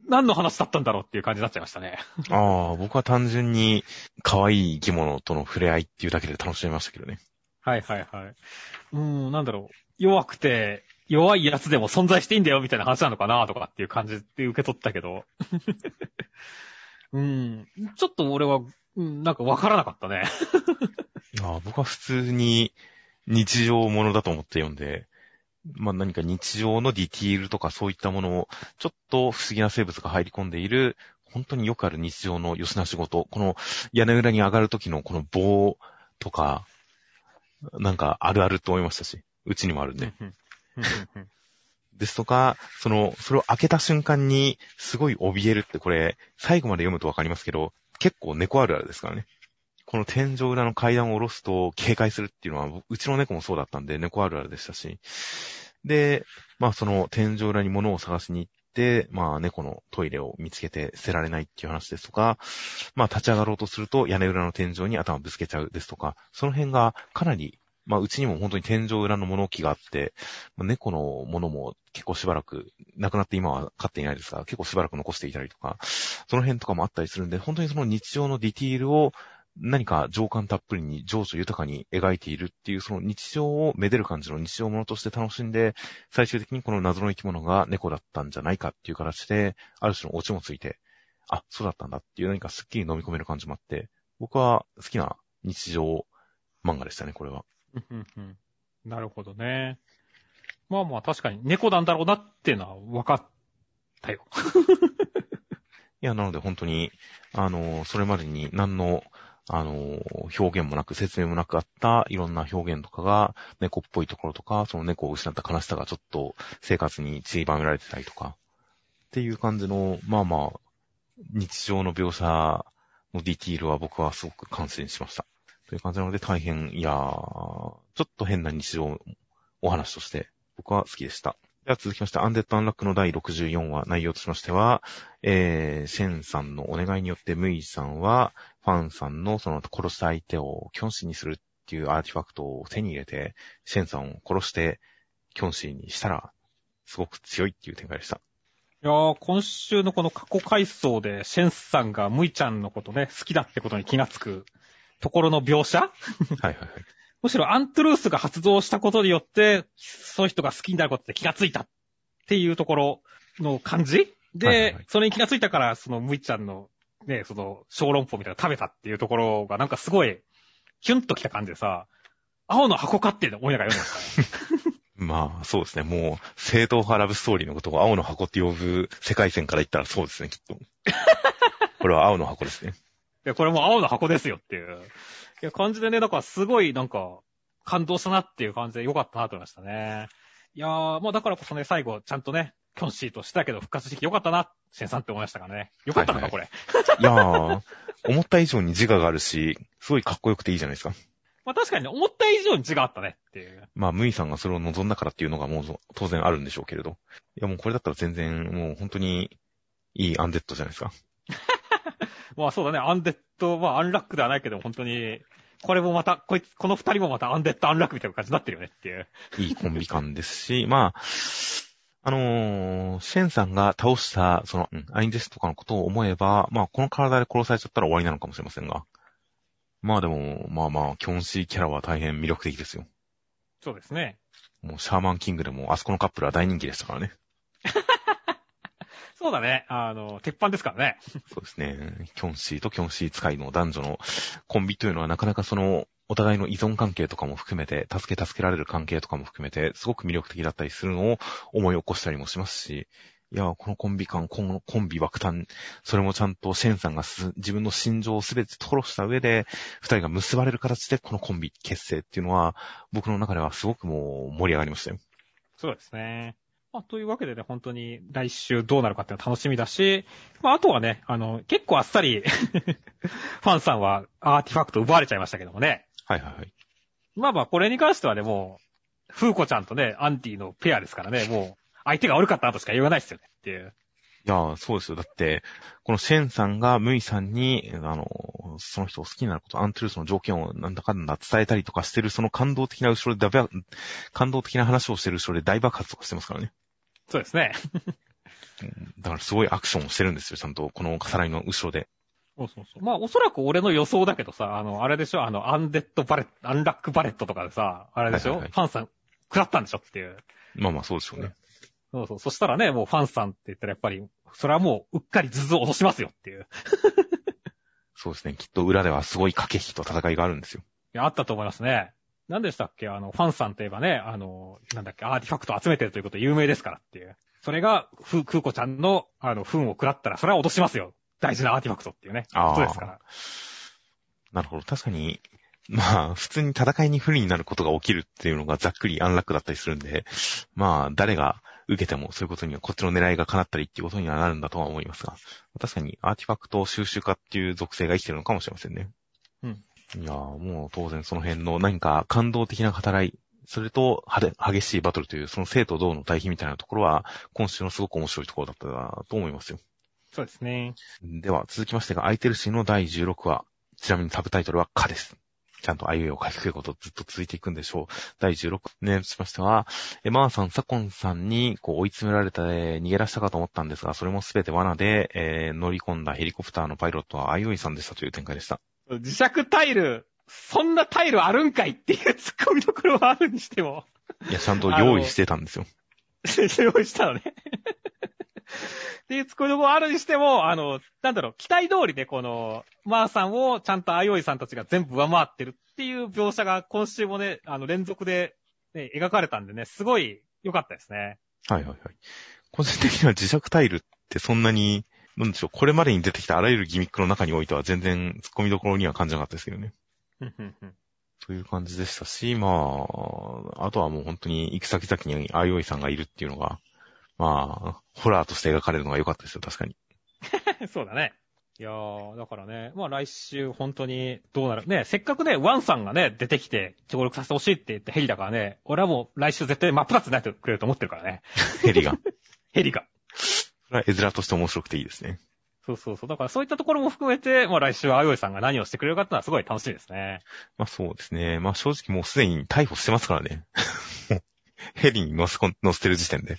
何の話だったんだろうっていう感じになっちゃいましたね。ああ、僕は単純に可愛い生き物との触れ合いっていうだけで楽しめましたけどね。はいはいはい。うーん、なんだろう。弱くて、弱いやつでも存在していいんだよみたいな話なのかなとかっていう感じで受け取ったけど。*laughs* うん。ちょっと俺は、うん、なんかわからなかったね。*laughs* あ僕は普通に日常ものだと思って読んで、まあ、何か日常のディティールとかそういったものを、ちょっと不思議な生物が入り込んでいる、本当によくある日常のよしな仕事、この屋根裏に上がる時のこの棒とか、なんかあるあると思いましたし、うちにもあるんで。ですとか、その、それを開けた瞬間に、すごい怯えるってこれ、最後まで読むとわかりますけど、結構猫あるあるですからね。この天井裏の階段を下ろすと警戒するっていうのは、うちの猫もそうだったんで、猫あるあるでしたし。で、まあその天井裏に物を探しに行って、まあ猫のトイレを見つけて捨てられないっていう話ですとか、まあ立ち上がろうとすると屋根裏の天井に頭ぶつけちゃうですとか、その辺がかなりまあ、うちにも本当に天井裏の物置があって、まあ、猫のものも結構しばらく、亡くなって今は飼っていないですが、結構しばらく残していたりとか、その辺とかもあったりするんで、本当にその日常のディティールを何か情感たっぷりに情緒豊かに描いているっていう、その日常をめでる感じの日常ものとして楽しんで、最終的にこの謎の生き物が猫だったんじゃないかっていう形で、ある種のオチもついて、あ、そうだったんだっていう何かすっきり飲み込める感じもあって、僕は好きな日常漫画でしたね、これは。なるほどね。まあまあ確かに猫なんだろうなっていうのは分かったよ。*laughs* いや、なので本当に、あの、それまでに何のあの、表現もなく、説明もなくあったいろんな表現とかが、猫っぽいところとか、その猫を失った悲しさがちょっと生活に散りばめられてたりとか、っていう感じの、まあまあ、日常の描写のディティールは僕はすごく感心しました。という感じなので大変、いやー、ちょっと変な日常お話として僕は好きでした。では続きまして、アンデッド・アンラックの第64話、内容としましては、えー、シェンさんのお願いによって、ムイさんは、ファンさんのその殺した相手をキョンシーにするっていうアーティファクトを手に入れて、シェンさんを殺して、キョンシーにしたら、すごく強いっていう展開でした。いやー、今週のこの過去回想で、シェンさんがムイちゃんのことね、好きだってことに気がつくところの描写？*laughs* はいはいはい。むしろアントゥルースが発動したことによって、そういう人が好きになることって気がついたっっていうところの感じ？で、はいはいはいそれに気がついたから、そのむいちゃんの、ね、その、小籠包みたいなの食べたっていうところがなんかすごい、キュンときた感じでさ、青の箱かって思いながら読んでましたね。*laughs* まあ、そうですね。もう、正統派ラブストーリーのことを青の箱って呼ぶ世界線から言ったらそうですね、きっと。*laughs* これは青の箱ですね。いや、これもう青の箱ですよっていう。いや、感じでね、だからすごいなんか、感動したなっていう感じで良かったなと思いましたね。いやー、まあだからこそね、最後、ちゃんとね、キョンシーとしたけど復活してきて良かったな、シェンさんって思いましたからね。良かったのか、はいこれ。いやー、思った以上に自我があるし、すごいかっこよくていいじゃないですか。まあ確かにね、思った以上に自我あったねっていう。まあ、ムイさんがそれを望んだからっていうのがもう当然あるんでしょうけれど。いや、もうこれだったら全然、もう本当にいいアンデッドじゃないですか。*laughs* まあそうだね、アンデッド、まあアンラックではないけど、本当に、これもまた、こいつ、この二人もまたアンデッド、アンラックみたいな感じになってるよねっていう。いいコンビ感ですし、まあ、あのーシェンさんが倒した、その、うんアインデスとかのことを思えば、まあ、この体で殺されちゃったら終わりなのかもしれませんが。まあでも、まあまあ、キョンシーキャラは大変魅力的ですよ。そうですね。もう、シャーマンキングでも、あそこのカップルは大人気でしたからね。*laughs* そうだね、あの、鉄板ですからね。そうですね。キョンシーとキョンシー使いの男女のコンビというのはなかなかその、お互いの依存関係とかも含めて、助け助けられる関係とかも含めて、すごく魅力的だったりするのを思い起こしたりもしますし、いや、このコンビ感、このコンビ爆誕、それもちゃんとシェンさんがす自分の心情をすべて吐露した上で、二人が結ばれる形でこのコンビ結成っていうのは、僕の中ではすごくもう盛り上がりましたよ。そうですね。まあ、というわけでね、本当に来週どうなるかっていうのは楽しみだし、まあ、あとはね、あの、結構あっさり、*laughs* ファンさんはアーティファクト奪われちゃいましたけどもね。はいはいはい。まあまあ、これに関してはね、もう、フーコちゃんとね、アンティのペアですからね、もう、相手が悪かったなとしか言わないですよねっていう。いや、そうですよ。だって、このシェンさんがムイさんに、あの、その人を好きになること、アントゥルースの条件をなんだかんだ伝えたりとかしてる、その感動的な後ろで感動的な話をしてる後ろで大爆発とかしてますからね。そうですね。うんだからすごいアクションをしてるんですよ、ちゃんと、この重なりの後ろで。そうそうそう。まあ、おそらく俺の予想だけどさ、あの、あれでしょ、あの、アンデッドバレット、アンラックバレットとかでさ、あれでしょ、はいはいはいファンさん、食らったんでしょ？っていう。まあまあそうでしょうね。そうそう。そしたらね、もうファンさんって言ったらやっぱり、それはもう、うっかりズズを落としますよっていう。*laughs* そうですね。きっと裏ではすごい駆け引きと戦いがあるんですよ。いや、あったと思いますね。何でしたっけ？あの、ファンさんといえばね、あの、なんだっけ、アーティファクトを集めてるということで有名ですからっていう。それが、ふ、クーコちゃんの、あの、糞を食らったら、それは落としますよ。大事なアーティファクトっていうね。あーそうですから。なるほど。確かに、まあ、普通に戦いに不利になることが起きるっていうのがざっくり安楽だったりするんで、まあ、誰が受けてもそういうことにはこっちの狙いが叶ったりっていうことにはなるんだとは思いますが、確かにアーティファクト収集家っていう属性が生きてるのかもしれませんね。うん。いやーもう当然その辺の何か感動的な語い、それと激しいバトルというその生と同の対比みたいなところは、今週のすごく面白いところだったなと思いますよ。そうですね。では、続きましてが、空いてるシーンの第16話。ちなみにサブタイトルは、かです。ちゃんとあいうえを書きくることずっと続いていくんでしょう。第16年しましては、え、マーさん、サコンさんに、こう、追い詰められて、逃げ出したかと思ったんですが、それもすべて罠で、えー乗り込んだヘリコプターのパイロットは、あいうえさんでしたという展開でした。磁石タイル、そんなタイルあるんかいっていうツッコミどころはあるにしても、いや、ちゃんと用意してたんですよ。*laughs* 用意したのね。っていうツッコミどころあるにしても、あの、なんだろう、期待通りでこの、マーさんをちゃんとあいおいさんたちが全部上回ってるっていう描写が今週もね、あの、連続で、ね、描かれたんでね、すごい良かったですね。はいはいはい。個人的には磁石タイルってそんなに、なんでしょう、これまでに出てきたあらゆるギミックの中においては全然突っ込みどころには感じなかったですけどね。という感じでしたし、まあ、あとはもう本当に行く先々にあいおいさんがいるっていうのが、まあ、ホラーとして描かれるのが良かったですよ、確かに。*laughs* そうだね。いやー、だからね、まあ来週本当にどうなる？ね、せっかくね、ワンさんがね、出てきて協力させてほしいって言ってヘリだからね、俺はもう来週絶対真っ二つになってくれると思ってるからね。*laughs* ヘリが。*laughs* ヘリが。それは絵面として面白くていいですね。そうそうそう。だからそういったところも含めて、まあ来週はあよいさんが何をしてくれるかってのはすごい楽しみですね。まあそうですね。まあ正直もうすでに逮捕してますからね。ヘリに乗せてる時点で。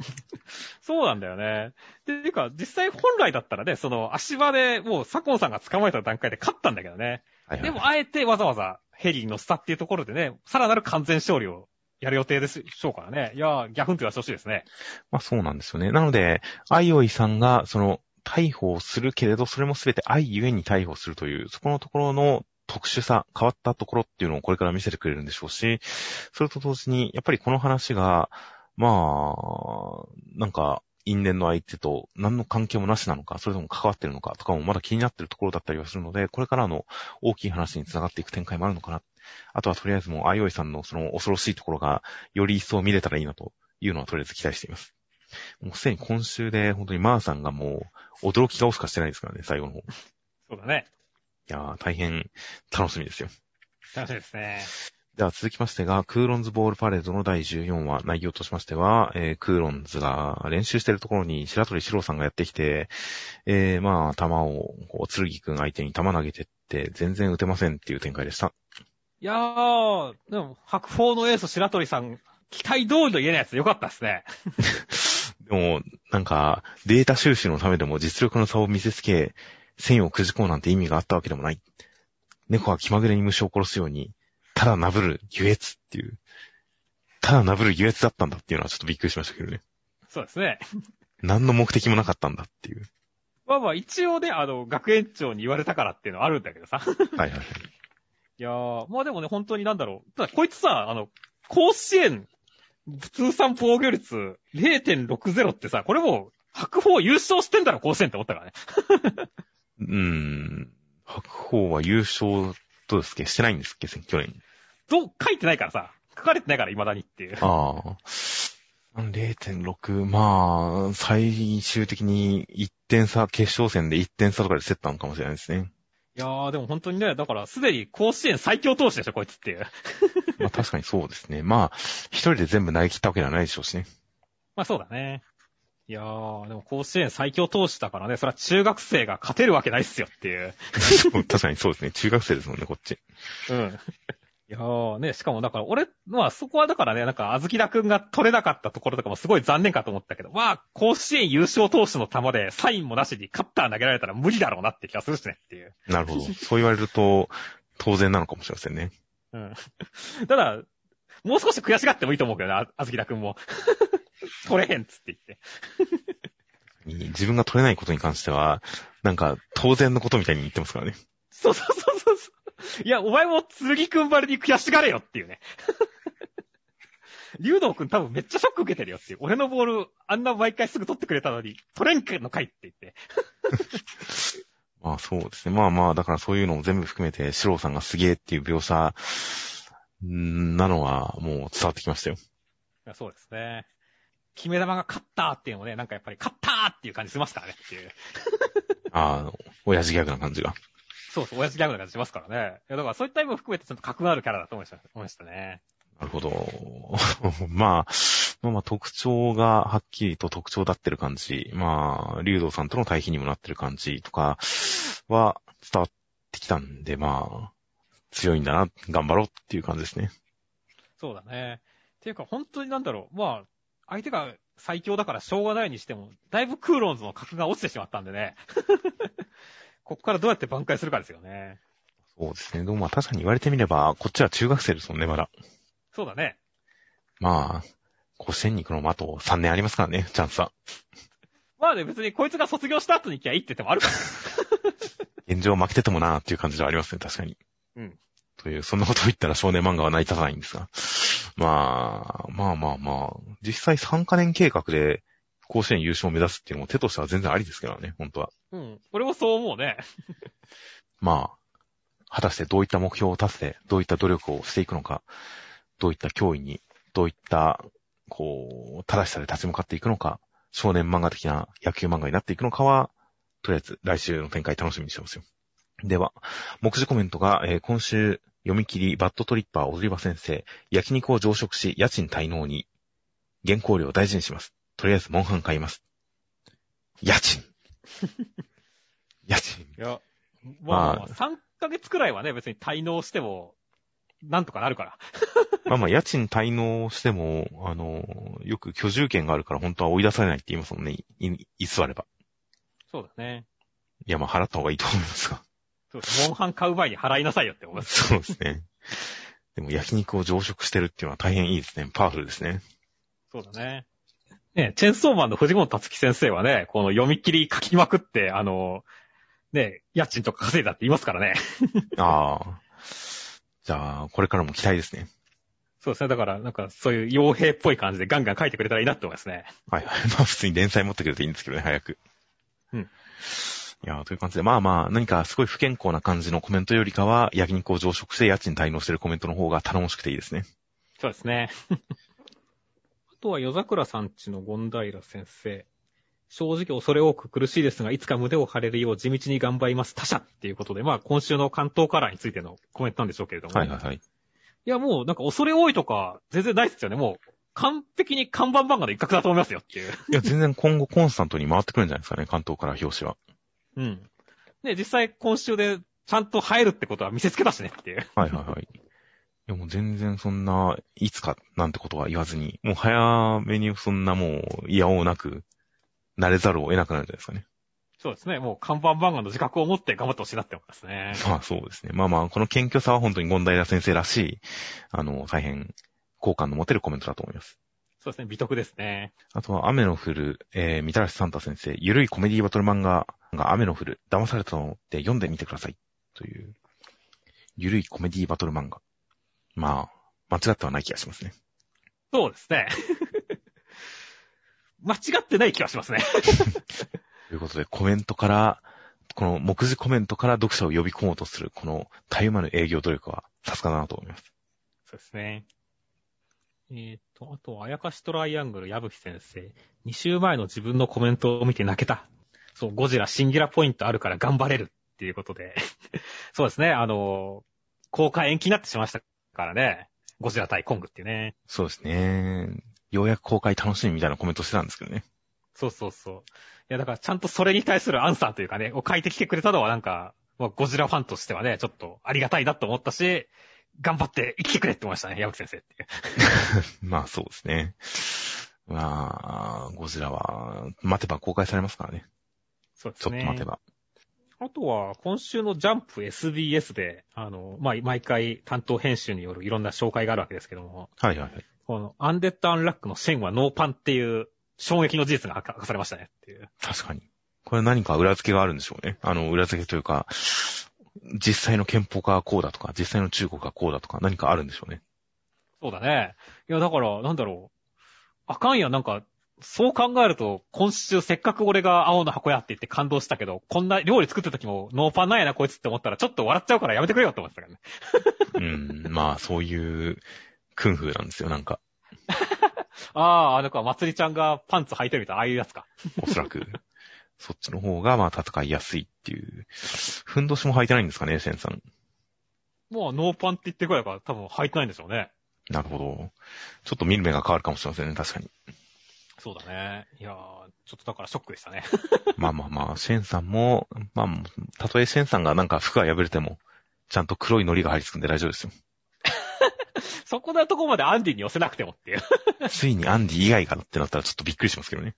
*laughs* そうなんだよね。で、ていうか、実際本来だったらね、その足場でもう左近さんが捕まえた段階で勝ったんだけどね。はいはい、でも、あえてわざわざヘリに乗せたっていうところでね、さらなる完全勝利をやる予定でしょうからね。いや、ギャフンと言わせてほしいですね。まあそうなんですよね。なので、アイオイさんが、その、逮捕をするけれど、それもすべて愛ゆえに逮捕するという、そこのところの特殊さ、変わったところっていうのをこれから見せてくれるんでしょうし、それと同時に、やっぱりこの話が、まあ、なんか、因縁の相手と何の関係もなしなのか、それとも関わってるのかとかもまだ気になってるところだったりはするので、これからの大きい話に繋がっていく展開もあるのかな。あとはとりあえずもう、あいおいさんのその恐ろしいところが、より一層見れたらいいなというのはとりあえず期待しています。もうすでに今週で本当にマーさんがもう、驚き顔しかしてないですからね、最後の方。そうだね。いやー、大変楽しみですよ。楽しみですね。では続きましてが、クーロンズボールパレードの第14話、内容としましては、えー、クーロンズが練習しているところに白鳥史郎さんがやってきて、えー、まあ、弾を、こう、剣くん相手に弾投げてって、全然撃てませんっていう展開でした。いやー、でも、白鵬のエース白鳥さん、期待通りと言えないやつよかったですね。*laughs* でも、なんか、データ収集のためでも実力の差を見せつけ、線をくじこうなんて意味があったわけでもない。猫は気まぐれに虫を殺すように、ただなぶる優越っていう、ただなぶる優越だったんだっていうのはちょっとびっくりしましたけどね。そうですね。何の目的もなかったんだっていう。まあまあ一応ね、あの、学園長に言われたからっていうのはあるんだけどさ。はいはいはい。いやー、まあでもね、本当になんだろう。ただこいつさ、あの、甲子園、通算防御率0.60ってさ、これもう、白鵬優勝してんだろ、甲子園って思ったからね。*laughs* うーん。白鵬は優勝、どうですっけしてないんですっけ去年。どう、書いてないからさ。書かれてないから未だにっていう。ああ。0.6、まあ、最終的に1点差、決勝戦で1点差とかで競ったのかもしれないですね。いやー、でも本当にね、だからすでに甲子園最強投手でしょ、こいつっていう。まあ確かにそうですね。まあ、一人で全部投げ切ったわけではないでしょうしね。まあそうだね。いやー、でも甲子園最強投手だからね、それは中学生が勝てるわけないっすよっていう。*laughs* 確かにそうですね。中学生ですもんね、こっち。うん。いやーね、しかもだから俺、まあそこはだからね、なんか、あずきだくんが取れなかったところとかもすごい残念かと思ったけど、まあ、甲子園優勝投手の球でサインもなしにカッター投げられたら無理だろうなって気がするしねっていう。なるほど。そう言われると、当然なのかもしれませんね。うん。ただ、もう少し悔しがってもいいと思うけどね、あずきだくんも。*laughs* 取れへんっつって言って。自分が取れないことに関しては、なんか、当然のことみたいに言ってますからね。そうそうそうそう。いや、お前も剣くんばりに悔しがれよっていうね。*laughs* 竜道くん多分めっちゃショック受けてるよっていう。俺のボール、あんな毎回すぐ取ってくれたのに、取れんかのかいって言って。*laughs* まあそうですね。まあまあ、だからそういうのも全部含めて、シローさんがすげえっていう描写、なのはもう伝わってきましたよ。いやそうですね。決め玉が勝ったっていうのもね、なんかやっぱり勝ったっていう感じしますからねっていう。*laughs* ああ、親父ギャグな感じが。そうそう、親父ギャグな感じしますからね。いや、だからそういった意味も含めてちょっと格のあるキャラだと思いましたね。なるほど。*laughs* まあ、まあまあ特徴がはっきりと特徴だってる感じ。まあ、竜道さんとの対比にもなってる感じとかは伝わってきたんで、まあ、強いんだな、頑張ろうっていう感じですね。そうだね。っていうか、本当になんだろう。まあ、相手が最強だからしょうがないにしても、だいぶクーロンズの格が落ちてしまったんでね。ここからどうやって挽回するかですよね。そうですね。でもまあ確かに言われてみれば、こっちは中学生ですもんね、まだ。そうだね。まあ、甲子園に行くのもあと3年ありますからね、チャンスは。まあね、別にこいつが卒業した後に行きゃいいって言ってもあるから、現状負けててもなーっていう感じではありますね、確かに。うん。という、そんなことを言ったら少年漫画は成り立たないんですが。まあ、まあまあまあ、実際3カ年計画で甲子園優勝を目指すっていうのも手としては全然ありですけどね、本当は。うん。俺もそう思うね。*laughs* まあ、果たしてどういった目標を達成、どういった努力をしていくのか、どういった脅威に、どういった、こう、正しさで立ち向かっていくのか、少年漫画的な野球漫画になっていくのかは、とりあえず来週の展開楽しみにしてますよ。では、目次コメントが、えー、今週読み切りバッドトリッパー踊り場先生、焼肉を増殖し家賃滞納に、原稿料を大事にします。とりあえず、モンハン買います。家賃。*laughs* 家賃。いや、まあ、3ヶ月くらいはね、別に滞納しても、なんとかなるから。*laughs* まあまあ、家賃滞納しても、あの、よく居住権があるから本当は追い出されないって言いますもんね。い、居座れば。そうだね。いや、まあ払った方がいいと思いますが。そうです。モンハン買う前に払いなさいよって思います。そうですね。でも焼肉を常食してるっていうのは大変いいですね。パワフルですね。そうだね。ね、チェンソーマンの藤本達樹先生はね、この読み切り書きまくって、あの、ね、家賃とか稼いだって言いますからね。*laughs* ああ。じゃあ、これからも期待ですね。そうですね。だから、なんか、そういう傭兵っぽい感じでガンガン書いてくれたらいいなって思いますね。はいはい。*laughs* まあ普通に連載持ってくれていいんですけどね、早く。うん。いやーという感じで、まあまあ、何かすごい不健康な感じのコメントよりかは、焼肉を常食して家賃滞納してるコメントの方が頼もしくていいですね。そうですね。あとは夜桜さんちの権平先生。正直恐れ多く苦しいですが、いつか胸を張れるよう地道に頑張ります。他者っていうことで、まあ今週の関東カラーについてのコメントなんでしょうけれども。はいはいはい。いやもうなんか恐れ多いとか全然ないですよね。もう完璧に看板漫画の一角だと思いますよっていう。いや、全然今後コンスタントに回ってくるんじゃないですかね、関東から表紙は。うん。で、実際今週でちゃんと入るってことは見せつけたしねっていう。はいはいはい。いやもう全然そんな、いつかなんてことは言わずに、もう早めにそんなもう、いやおうなく、慣れざるを得なくなるんじゃないですかね。そうですね。もう看板漫画の自覚を持って頑張ってほしいなって思いますね。まあそうですね。まあまあ、この謙虚さは本当に権平先生らしい、あの、大変、好感の持てるコメントだと思います。そうですね。美徳ですね。あとは、雨の降る、えー、みたらしサンタ先生、ゆるいコメディバトル漫画が雨の降る、騙されたのって読んでみてください。という、ゆるいコメディバトル漫画。まあ、間違ってはない気がしますね。そうですね。*laughs* 間違ってない気がしますね。ということで、コメントから、この目次コメントから読者を呼び込もうとする、このたゆまぬ営業努力は、さすがだなと思います。そうですね。えーと、あと、あやかしトライアングル、矢吹先生。2週前の自分のコメントを見て泣けた。そう、ゴジラシンギュラポイントあるから頑張れるっていうことで。*laughs* そうですね、あの、公開延期になってしまいましたからね。ゴジラ対コングっていうね。そうですね。ようやく公開楽しみみたいなコメントしてたんですけどね。そうそうそう。いや、だからちゃんとそれに対するアンサーというかね、を書いてきてくれたのはなんか、まあゴジラファンとしてはね、ちょっとありがたいなと思ったし、頑張って生きてくれって思いましたね、矢吹先生って。*laughs* まあそうですね。まあ、ゴジラは、待てば公開されますからね。ちょっそうですね。と待てば。あとは、今週のジャンプ SBS で、あの、まあ、毎回担当編集によるいろんな紹介があるわけですけども、はいはいはい。この、アンデッド・アンラックのシェンはノーパンっていう衝撃の事実が明かされましたねっていう。確かに。これ何か裏付けがあるんでしょうね。あの、裏付けというか、実際の憲法がこうだとか、実際の中国がこうだとか、何かあるんでしょうね。そうだね。いや、だから、なんだろう。あかんや、なんか、そう考えると、今週せっかく俺が青の箱やって言って感動したけど、こんな料理作ってる時もノーパンなんやなこいつって思ったらちょっと笑っちゃうからやめてくれよって思ってたからね。うん、まあそういう、クンフーなんですよ、なんか。*laughs* ああ、あの子はまつりちゃんがパンツ履いてるみたいな、ああいうやつか。おそらく。そっちの方が、まあ戦いやすいっていう。ふんどしも履いてないんですかね、センさん。もうノーパンって言ってくらいから多分履いてないんでしょうね。なるほど。ちょっと見る目が変わるかもしれませんね、確かに。そうだね。いやー、ちょっとだからショックでしたね。*laughs* まあまあまあ、シェンさんも、まあ、たとえシェンさんがなんか服が破れても、ちゃんと黒い糊が張り付くんで大丈夫ですよ。*laughs* そこのとこまでアンディに寄せなくてもっていう。*laughs* ついにアンディ以外かってなったらちょっとびっくりしますけどね。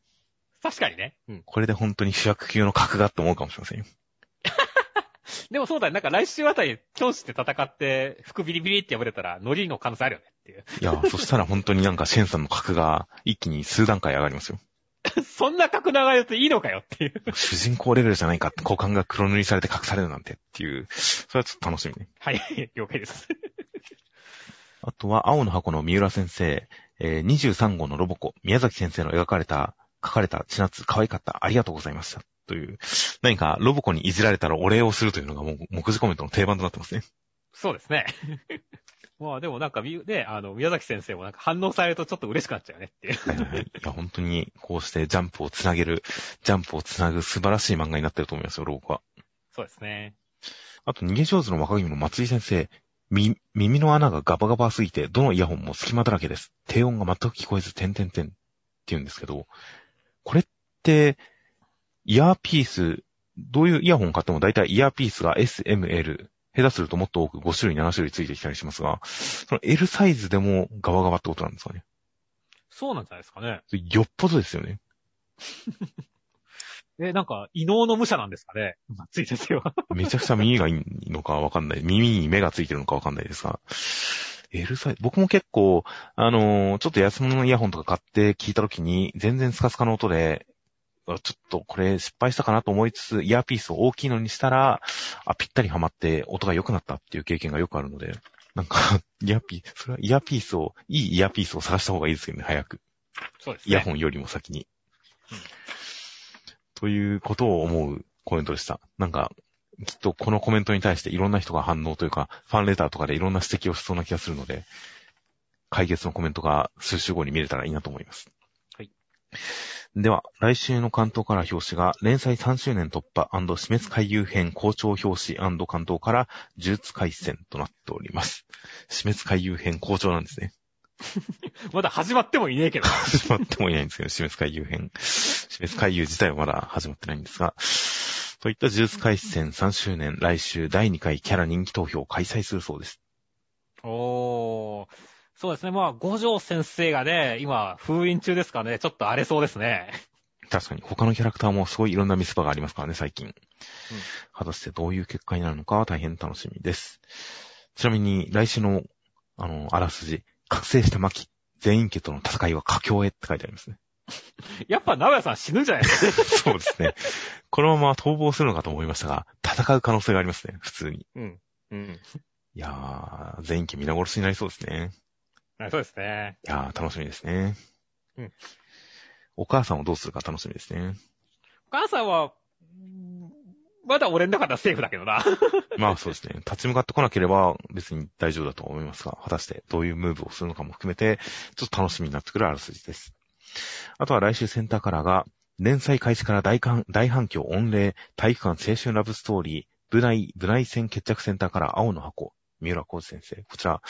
確かにね。うん。これで本当に主役級の格がって思うかもしれませんよ。でもそうだね。なんか来週あたり、教師で戦って、服ビリビリって破れたら、ノリの可能性あるよねっていう。いや、そしたら本当になんかシェンさんの格が一気に数段階上がりますよ。*laughs* そんな格流れていいのかよっていう。主人公レベルじゃないかって股間が黒塗りされて隠されるなんてっていう、それはちょっと楽しみね。はい、了解です。*laughs* あとは、青の箱の三浦先生、えー23号のロボコ、宮崎先生の描かれた、書かれた千夏、可愛かった、ありがとうございました。という、何かロボコにいじられたらお礼をするというのがもう目次コメントの定番となってますね。そうですね。まあでもなんかみ、ね、あの、宮崎先生もなんか反応されるとちょっと嬉しくなっちゃうよねっていう。はいはいはいいや、本当に、こうしてジャンプをつなげる、ジャンプをつなぐ素晴らしい漫画になってると思いますよ、ロボコは。そうですね。あと、逃げ上手の若君の松井先生、み、耳の穴がガバガバすぎて、どのイヤホンも隙間だらけです。低音が全く聞こえず、点々点って言うんですけど、これって、イヤーピース、どういうイヤホン買っても大体イヤーピースが S、M、L、下手するともっと多く5種類、7種類ついてきたりしますが、その L サイズでもガバガバってことなんですかね？そうなんじゃないですかね。よっぽどですよね。*laughs* え、なんか、異能の武者なんですかね？松井先生は。*laughs* めちゃくちゃ耳がいいのかわかんない。耳に目がついてるのかわかんないですが。L サイズ、僕も結構、あのーちょっと安物のイヤホンとか買って聞いたときに、全然スカスカの音で、あちょっとこれ失敗したかなと思いつつ、イヤーピースを大きいのにしたら、あ、ぴったりはまって音が良くなったっていう経験がよくあるので、なんか、*laughs* イヤーピース、それはイヤーピースを、いいイヤーピースを探した方がいいですよね、早く。そうですね。イヤホンよりも先に。うんということを思うコメントでした。なんか、きっとこのコメントに対していろんな人が反応というか、ファンレターとかでいろんな指摘をしそうな気がするので、解決のコメントが数週後に見れたらいいなと思います。はい。では、来週の関東から表紙が、連載3周年突破死滅回遊編校長表紙関東から呪術回戦となっております。死滅回遊編校長なんですね。*laughs* まだ始まってもいねえけど。*laughs* 始まってもいないんですけど、死滅回遊編。死滅回遊自体はまだ始まってないんですが、といった呪術回戦3周年、来週第2回キャラ人気投票を開催するそうです。おー。そうですね。まあ、五条先生がね、今、封印中ですからね、ちょっと荒れそうですね。確かに他のキャラクターもすごいいろんな見せ場がありますからね、最近。果たしてどういう結果になるのかは大変楽しみです。ちなみに来週の、あの、あらすじ、覚醒した巻、全員家との戦いは佳境へって書いてありますね。やっぱ、名古屋さん死ぬんじゃないですか。*laughs* そうですね。このまま逃亡するのかと思いましたが、戦う可能性がありますね、普通に。うん。うん。いやー、全員家皆殺しになりそうですね。はいそうですね。いやー、楽しみですね。うん。お母さんをどうするか楽しみですね。お母さんは、うんまだ俺の中ではセーフだけどな。*laughs* まあそうですね。立ち向かってこなければ別に大丈夫だと思いますが、果たしてどういうムーブをするのかも含めて、ちょっと楽しみになってくるあらすじです。あとは来週センターカラーが、連載開始から大反大反響御礼、体育館青春ラブストーリー、部内、部内戦決着センターカラー青の箱、三浦浩二先生。こちら、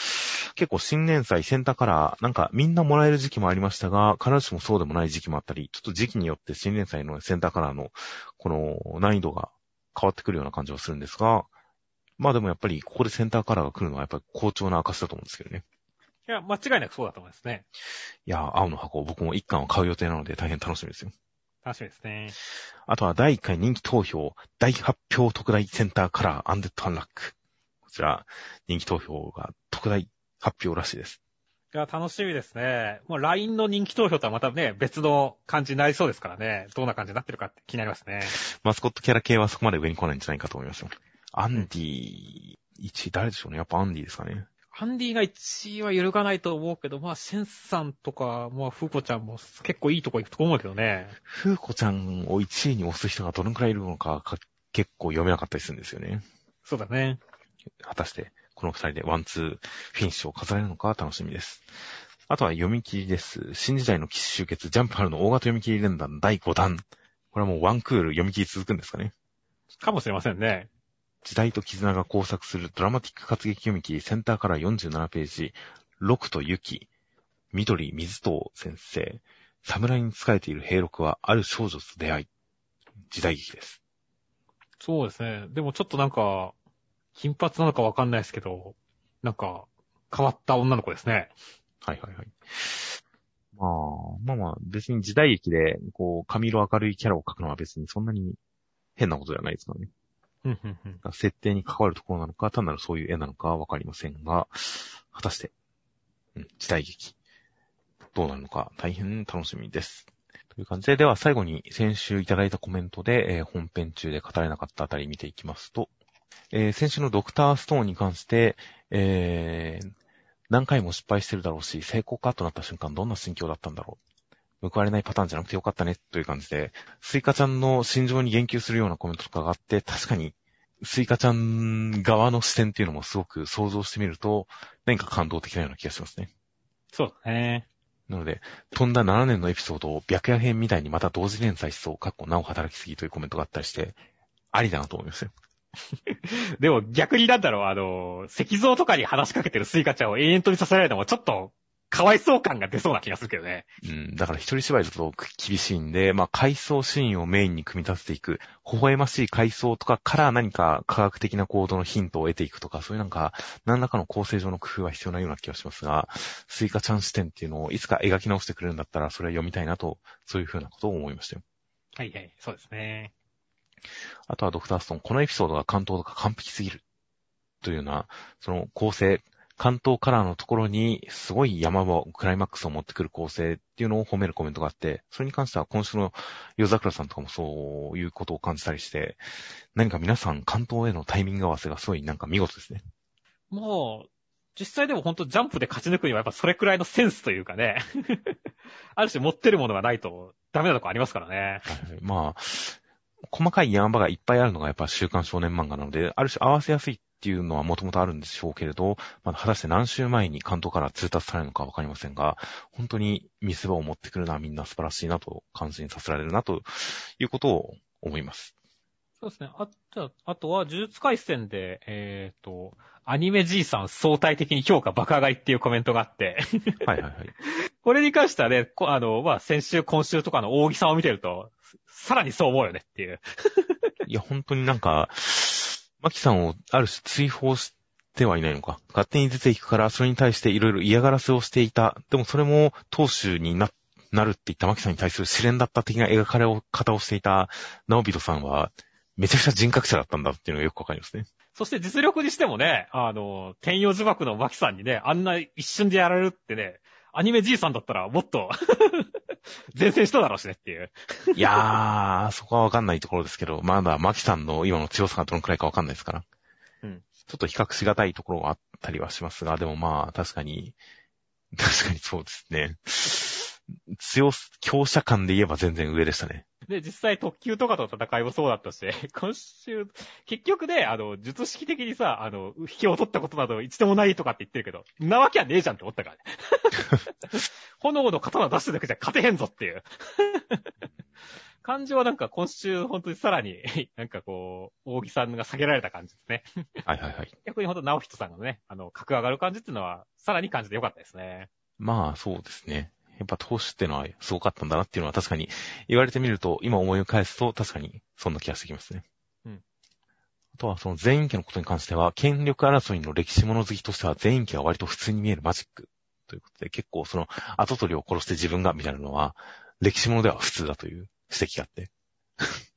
結構新年祭センターカラー、なんかみんなもらえる時期もありましたが、必ずしもそうでもない時期もあったり、ちょっと時期によって新年祭のセンターカラーのこの難易度が変わってくるような感じはするんですが、まあでもやっぱりここでセンターカラーが来るのはやっぱり好調な証だと思うんですけどね。いや、間違いなくそうだと思いますね。いやー、青の箱、僕も一巻を買う予定なので大変楽しみですよ。楽しみですね。あとは第1回人気投票、大発表特大センターカラーアンデッドアンラック。こちら、人気投票が特大発表らしいです。いや、楽しみですね。もう LINE の人気投票とはまたね、別の感じになりそうですからね。どんな感じになってるかって気になりますね。マスコットキャラ系はそこまで上に来ないんじゃないかと思いますよ。アンディ、1位誰でしょうね。やっぱアンディですかね。ハンディが1位は揺るがないと思うけど、まあ、シェンさんとか、まあ、フーコちゃんも結構いいとこ行くと思うけどね。フーコちゃんを1位に押す人がどのくらいいるのかか結構読めなかったりするんですよね。そうだね。果たして、この二人でワンツーフィニッシュを飾れるのか楽しみです。あとは読み切りです。新時代の騎士集結、ジャンプ春の大型読み切り連弾第5弾。これはもうワンクール読み切り続くんですかね。かもしれませんね。時代と絆が交錯するドラマティック活劇読み切りセンターから47ページ、六と雪、緑水藤先生、侍に仕えている兵六はある少女と出会い、時代劇です。そうですね。でもちょっとなんか、金髪なのかわかんないですけど、なんか、変わった女の子ですね。はいはいはい。まあ、まあまあ、別に時代劇で、こう、髪色明るいキャラを描くのは別にそんなに変なことではないですからね。うんうんうん。設定に関わるところなのか、単なるそういう絵なのかはわかりませんが、果たして、うん、時代劇、どうなるのか大変楽しみです。という感じで、では最後に先週いただいたコメントで、えー本編中で語れなかったあたり見ていきますと、えー先週のドクターストーンに関して、えー何回も失敗してるだろうし、成功かとなった瞬間どんな心境だったんだろう。報われないパターンじゃなくてよかったね、という感じで、スイカちゃんの心情に言及するようなコメントとかがあって、確かに、スイカちゃん側の視点っていうのもすごく想像してみると、何か感動的なような気がしますね。そうだね。なので、飛んだ7年のエピソードを白夜編みたいにまた同時連載しそう、かっこなお働きすぎというコメントがあったりして、ありだなと思いますよ。*laughs* でも逆になんだろう、あの、石像とかに話しかけてるスイカちゃんを永遠と見させられるのもちょっと、かわいそう感が出そうな気がするけどね。うん、だから一人芝居だと厳しいんで、まあ、回想シーンをメインに組み立てていく、微笑ましい回想とかから何か科学的な行動のヒントを得ていくとか、そういうなんか、何らかの構成上の工夫は必要なような気がしますが、スイカちゃん視点っていうのをいつか描き直してくれるんだったら、それは読みたいなと、そういうふうなことを思いましたよ。はいはい、そうですね。あとはドクターストーン、このエピソードが巻頭とか完璧すぎる。というような、その構成、巻頭カラーのところに、すごい山場、クライマックスを持ってくる構成っていうのを褒めるコメントがあって、それに関しては今週の夜桜さんとかもそういうことを感じたりして、何か皆さん関東へのタイミング合わせがすごいなんか見事ですね。もう、実際でも本当ジャンプで勝ち抜くにはやっぱそれくらいのセンスというかね *laughs* ある種持ってるものがないとダメなとこありますからね。はい、まあ、細かい山場がいっぱいあるのがやっぱ週刊少年漫画なので、ある種合わせやすいっていうのはもともとあるんでしょうけれど、まあ果たして何週前に関東から通達されるのかわかりませんが、本当に見せ場を持ってくるのはみんな素晴らしいなと感心させられるなということを思います。そうですね。あ、じゃあ、あとは、呪術回戦で、えっ、ー、と、アニメ G さん相対的に評価爆上がりっていうコメントがあってはいはいはい。*laughs* これに関してはね、あの、まあ、先週、今週とかの大木さんを見てると、さらにそう思うよねっていう *laughs* いや、本当になんか、マキさんをある種追放してはいないのか。勝手に出ていくから、それに対していろいろ嫌がらせをしていた。でもそれも、当主にな、なるって言ったマキさんに対する試練だった的な描かれ方をしていた、ナオビトさんは、めちゃくちゃ人格者だったんだっていうのがよくわかりますね。そして実力にしてもね、あの、天陽呪縛のマキさんにね、あんな一瞬でやられるってね、アニメじいさんだったらもっと *laughs* 前線しただろうしねっていういやー、そこはわかんないところですけど、まだマキさんの今の強さがどのくらいかわかんないですから。うん。ちょっと比較しがたいところがあったりはしますが、でもまあ、確かに、確かにそうですね。強、強者感で言えば全然上でしたね。で、実際特急とかと戦いもそうだったし、*laughs* 今週、結局ね、あの、術式的にさ、あの、引きを取ったことなど一度もないとかって言ってるけど、なわけはねえじゃんって思ったからね。*laughs* 炎の刀出してるだけじゃ勝てへんぞっていう。*laughs* 感じはなんか今週本当にさらに、なんかこう、大木さんが下げられた感じですね。はいはいはい。逆にほんと直人さんがね、あの、格上がる感じっていうのは、さらに感じてよかったですね。まあ、そうですね。やっぱ投資ってのはすごかったんだなっていうのは確かに言われてみると、今思い返すと確かにそんな気がしてきますね。うん。あとはその全員家のことに関しては、権力争いの歴史物好きとしては全員家が割と普通に見えるマジックということで、結構その後取りを殺して自分がみたいなのは、歴史物では普通だという指摘があって。*laughs*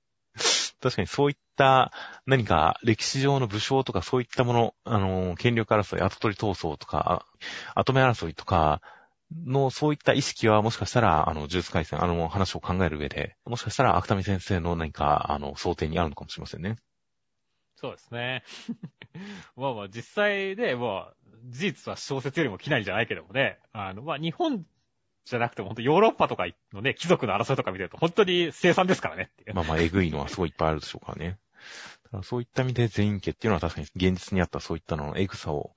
確かにそういった何か歴史上の武将とかそういったもの、あの、権力争い、後取り闘争とか、後目争いとか、の、そういった意識はもしかしたら、あの、呪術回戦、あの、話を考える上で、もしかしたら、芥見先生の何か、あの、想定にあるのかもしれませんね。そうですね。*laughs* まあまあ、実際で、まあ、事実は小説よりも機内じゃないけどもね、あの、まあ、日本じゃなくても、本当ヨーロッパとかのね、貴族の争いとか見てると、本当に生産ですからねっていう。まあまあ、えぐいのはすごいいっぱいあるでしょうからね。そういった意味で全員家っていうのは確かに現実にあったそういったののエグさを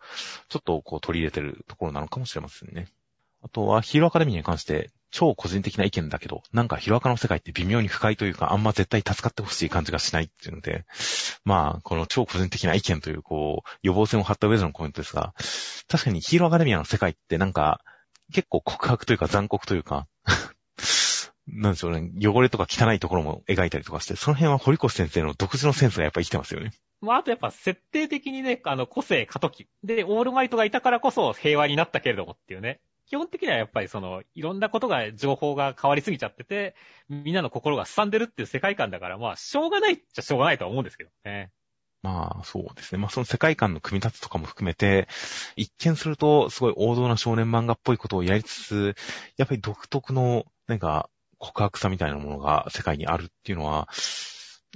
ちょっとこう取り入れてるところなのかもしれませんね。あとはヒーローアカデミーに関して、超個人的な意見だけど、なんかヒロアカの世界って微妙に不快というか、あんま絶対助かってほしい感じがしないっていうので、まあ、この超個人的な意見という、こう、予防線を張った上でのコメントですが、確かにヒーローアカデミアの世界ってなんか、結構告白というか残酷というか *laughs* なんでしょうね、汚れとか汚いところも描いたりとかして、その辺は堀越先生の独自のセンスがやっぱ生きてますよね。まあ、あとやっぱ設定的にね、あの、個性過渡期。で、オールマイトがいたからこそ平和になったけれどもっていうね。基本的にはやっぱりその、いろんなことが、情報が変わりすぎちゃってて、みんなの心がすんでるっていう世界観だから、まあ、しょうがないっちゃしょうがないとは思うんですけどね。まあ、そうですね。まあ、その世界観の組み立てとかも含めて、一見すると、すごい王道な少年漫画っぽいことをやりつつ、やっぱり独特の、なんか、告白さみたいなものが世界にあるっていうのは、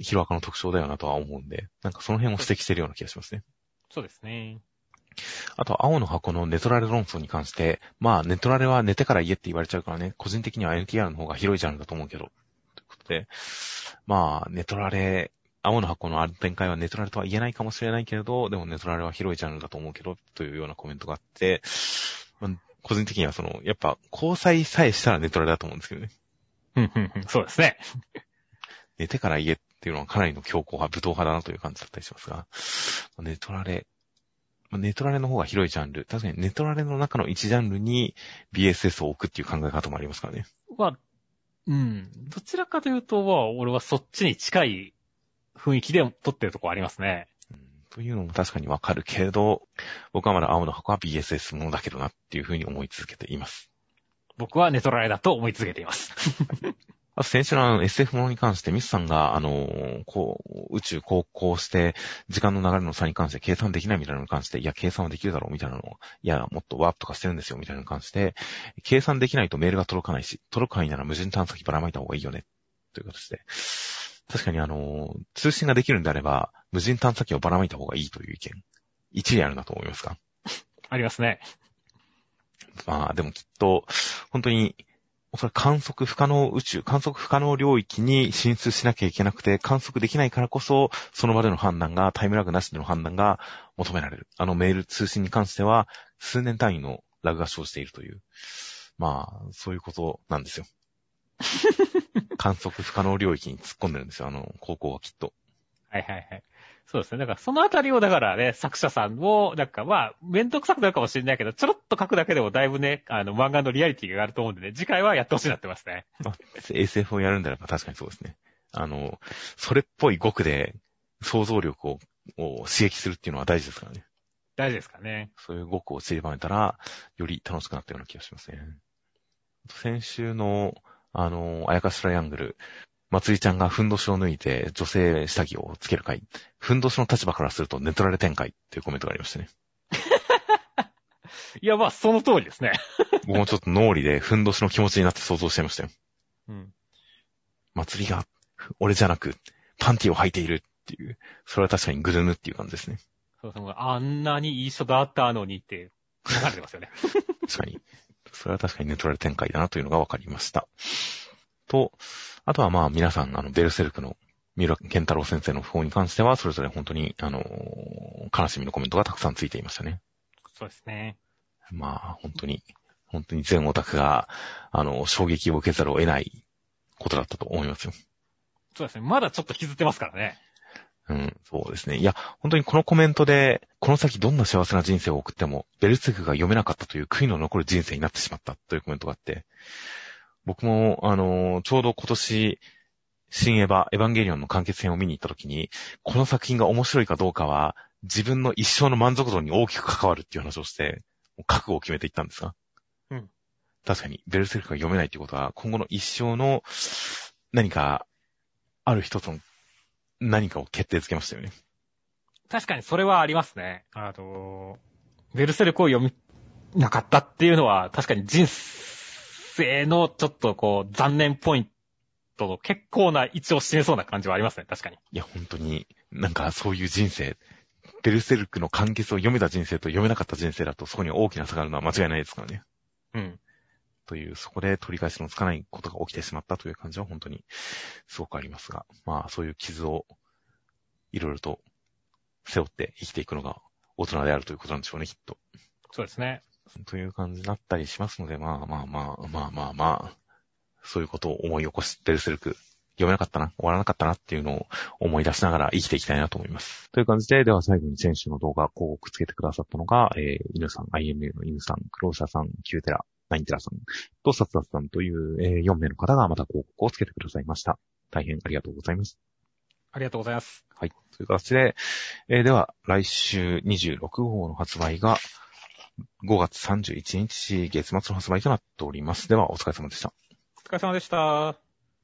ヒロアカの特徴だよなとは思うんで、なんかその辺を指摘してるような気がしますね。そうですね。あと、青の箱のネトラレ論争に関して、まあ、ネトラレは寝てから言えって言われちゃうからね、個人的には NTR の方が広いジャンルだと思うけど、ということで、まあ、ネトラレ、青の箱のある展開はネトラレとは言えないかもしれないけれど、でもネトラレは広いジャンルだと思うけど、というようなコメントがあって、まあ、個人的にはその、やっぱ、交際さえしたらネトラレだと思うんですけどね。うんうんうん、そうですね。寝てから言えっていうのはかなりの強硬派、武闘派だなという感じだったりしますが、ネトラレ、ネトラレの方が広いジャンル。確かにネトラレの中の一ジャンルに BSS を置くっていう考え方もありますからね。まあ、うん。どちらかというと、まあ、俺はそっちに近い雰囲気で撮ってるとこありますね。うん、というのも確かにわかるけれど、僕はまだ青の箱は BSS ものだけどなっていうふうに思い続けています。僕はネトラレだと思い続けています。*laughs* あと先週のあの SF ものに関してミスさんが、あの、こう、宇宙航行して、時間の流れの差に関して計算できないみたいなのに関して、いや、計算はできるだろうみたいなのを、いや、もっとワープとかしてるんですよみたいなのに関して、計算できないとメールが届かないし、届く範囲なら無人探査機ばらまいた方がいいよね、という形で。確かにあの、通信ができるんであれば、無人探査機をばらまいた方がいいという意見、一理あるなと思いますか？*laughs* ありますね。まあ、でもきっと、本当に、おそらく観測不可能宇宙、観測不可能領域に進出しなきゃいけなくて、観測できないからこそ、その場での判断が、タイムラグなしでの判断が求められる。あのメール通信に関しては、数年単位のラグが生じているという。まあ、そういうことなんですよ。*laughs* 観測不可能領域に突っ込んでるんですよ、あの、高校はきっと。はいはいはい。そうですね。だからそのあたりをだからね、作者さんを、なんかまあ、めんどくさくなるかもしれないけど、ちょろっと書くだけでもだいぶね、あの、漫画のリアリティがあると思うんでね、次回はやってほしいなってますね。まあ、SF をやるんだら確かにそうですね。あの、それっぽい語句で想像力をを刺激するっていうのは大事ですからね。大事ですかね。そういう語句を散りばめたら、より楽しくなったような気がしますね。先週の、あの、あやかしトライアングル、まつりちゃんがふんどしを脱いで女性下着をつける回。ふんどしの立場からするとネトラレ展開っていうコメントがありましたね。*laughs* いや、まあ、その通りですね。*laughs* 僕もちょっと脳裏でふんどしの気持ちになって想像してましたよ。うん。まつりが、俺じゃなく、パンティを履いているっていう、それは確かにぐるぬっていう感じですね。そうそう、あんなにいい人だったのにって、流れてますよね。*laughs* 確かに。それは確かにネトラレ展開だなというのが分かりました。と、あとはまあ皆さん、あの、ベルセルクの三浦健太郎先生の訃報に関しては、それぞれ本当に、あの、悲しみのコメントがたくさんついていましたね。そうですね。まあ、本当に、本当に全オタクが、あの、衝撃を受けざるを得ないことだったと思いますよ。そうですね。まだちょっと引きずってますからね。うん、そうですね。いや、本当にこのコメントで、この先どんな幸せな人生を送っても、ベルセルクが読めなかったという悔いの残る人生になってしまったというコメントがあって、僕も、あの、ちょうど今年、新エヴァ、エヴァンゲリオンの完結編を見に行った時に、この作品が面白いかどうかは、自分の一生の満足度に大きく関わるっていう話をして、覚悟を決めていったんですが。うん。確かに、ベルセルクが読めないっていうことは、今後の一生の何か、ある一つの何かを決定づけましたよね。確かにそれはありますね。あの、ベルセルクを読みなかったっていうのは、確かに人生のちょっとこう、残念ポイントの結構な位置を示そうな感じはありますね、確かに。いや、本当に、なんかそういう人生、ベルセルクの完結を読めた人生と読めなかった人生だと、そこに大きな差があるのは間違いないですからね。うん。という、そこで取り返しのつかないことが起きてしまったという感じは本当にすごくありますが、まあそういう傷をいろいろと背負って生きていくのが大人であるということなんでしょうね、きっと。そうですね。という感じになったりしますので、まあまあまあ、まあまあまあ、そういうことを思い起こしてるするく、読めなかったな、終わらなかったなっていうのを思い出しながら生きていきたいなと思います。という感じで、では最後に先週の動画広告つけてくださったのが、えー、犬さん、IMA の犬さん、クローシャさん、キューテラ、ナインテラさんとサツダさんという、えー、4名の方がまた広告をつけてくださいました。大変ありがとうございます。ありがとうございます。はい。という形で、えー、では、来週26号の発売が、5月31日月末の発売となっております。では、お疲れ様でした。お疲れ様でした。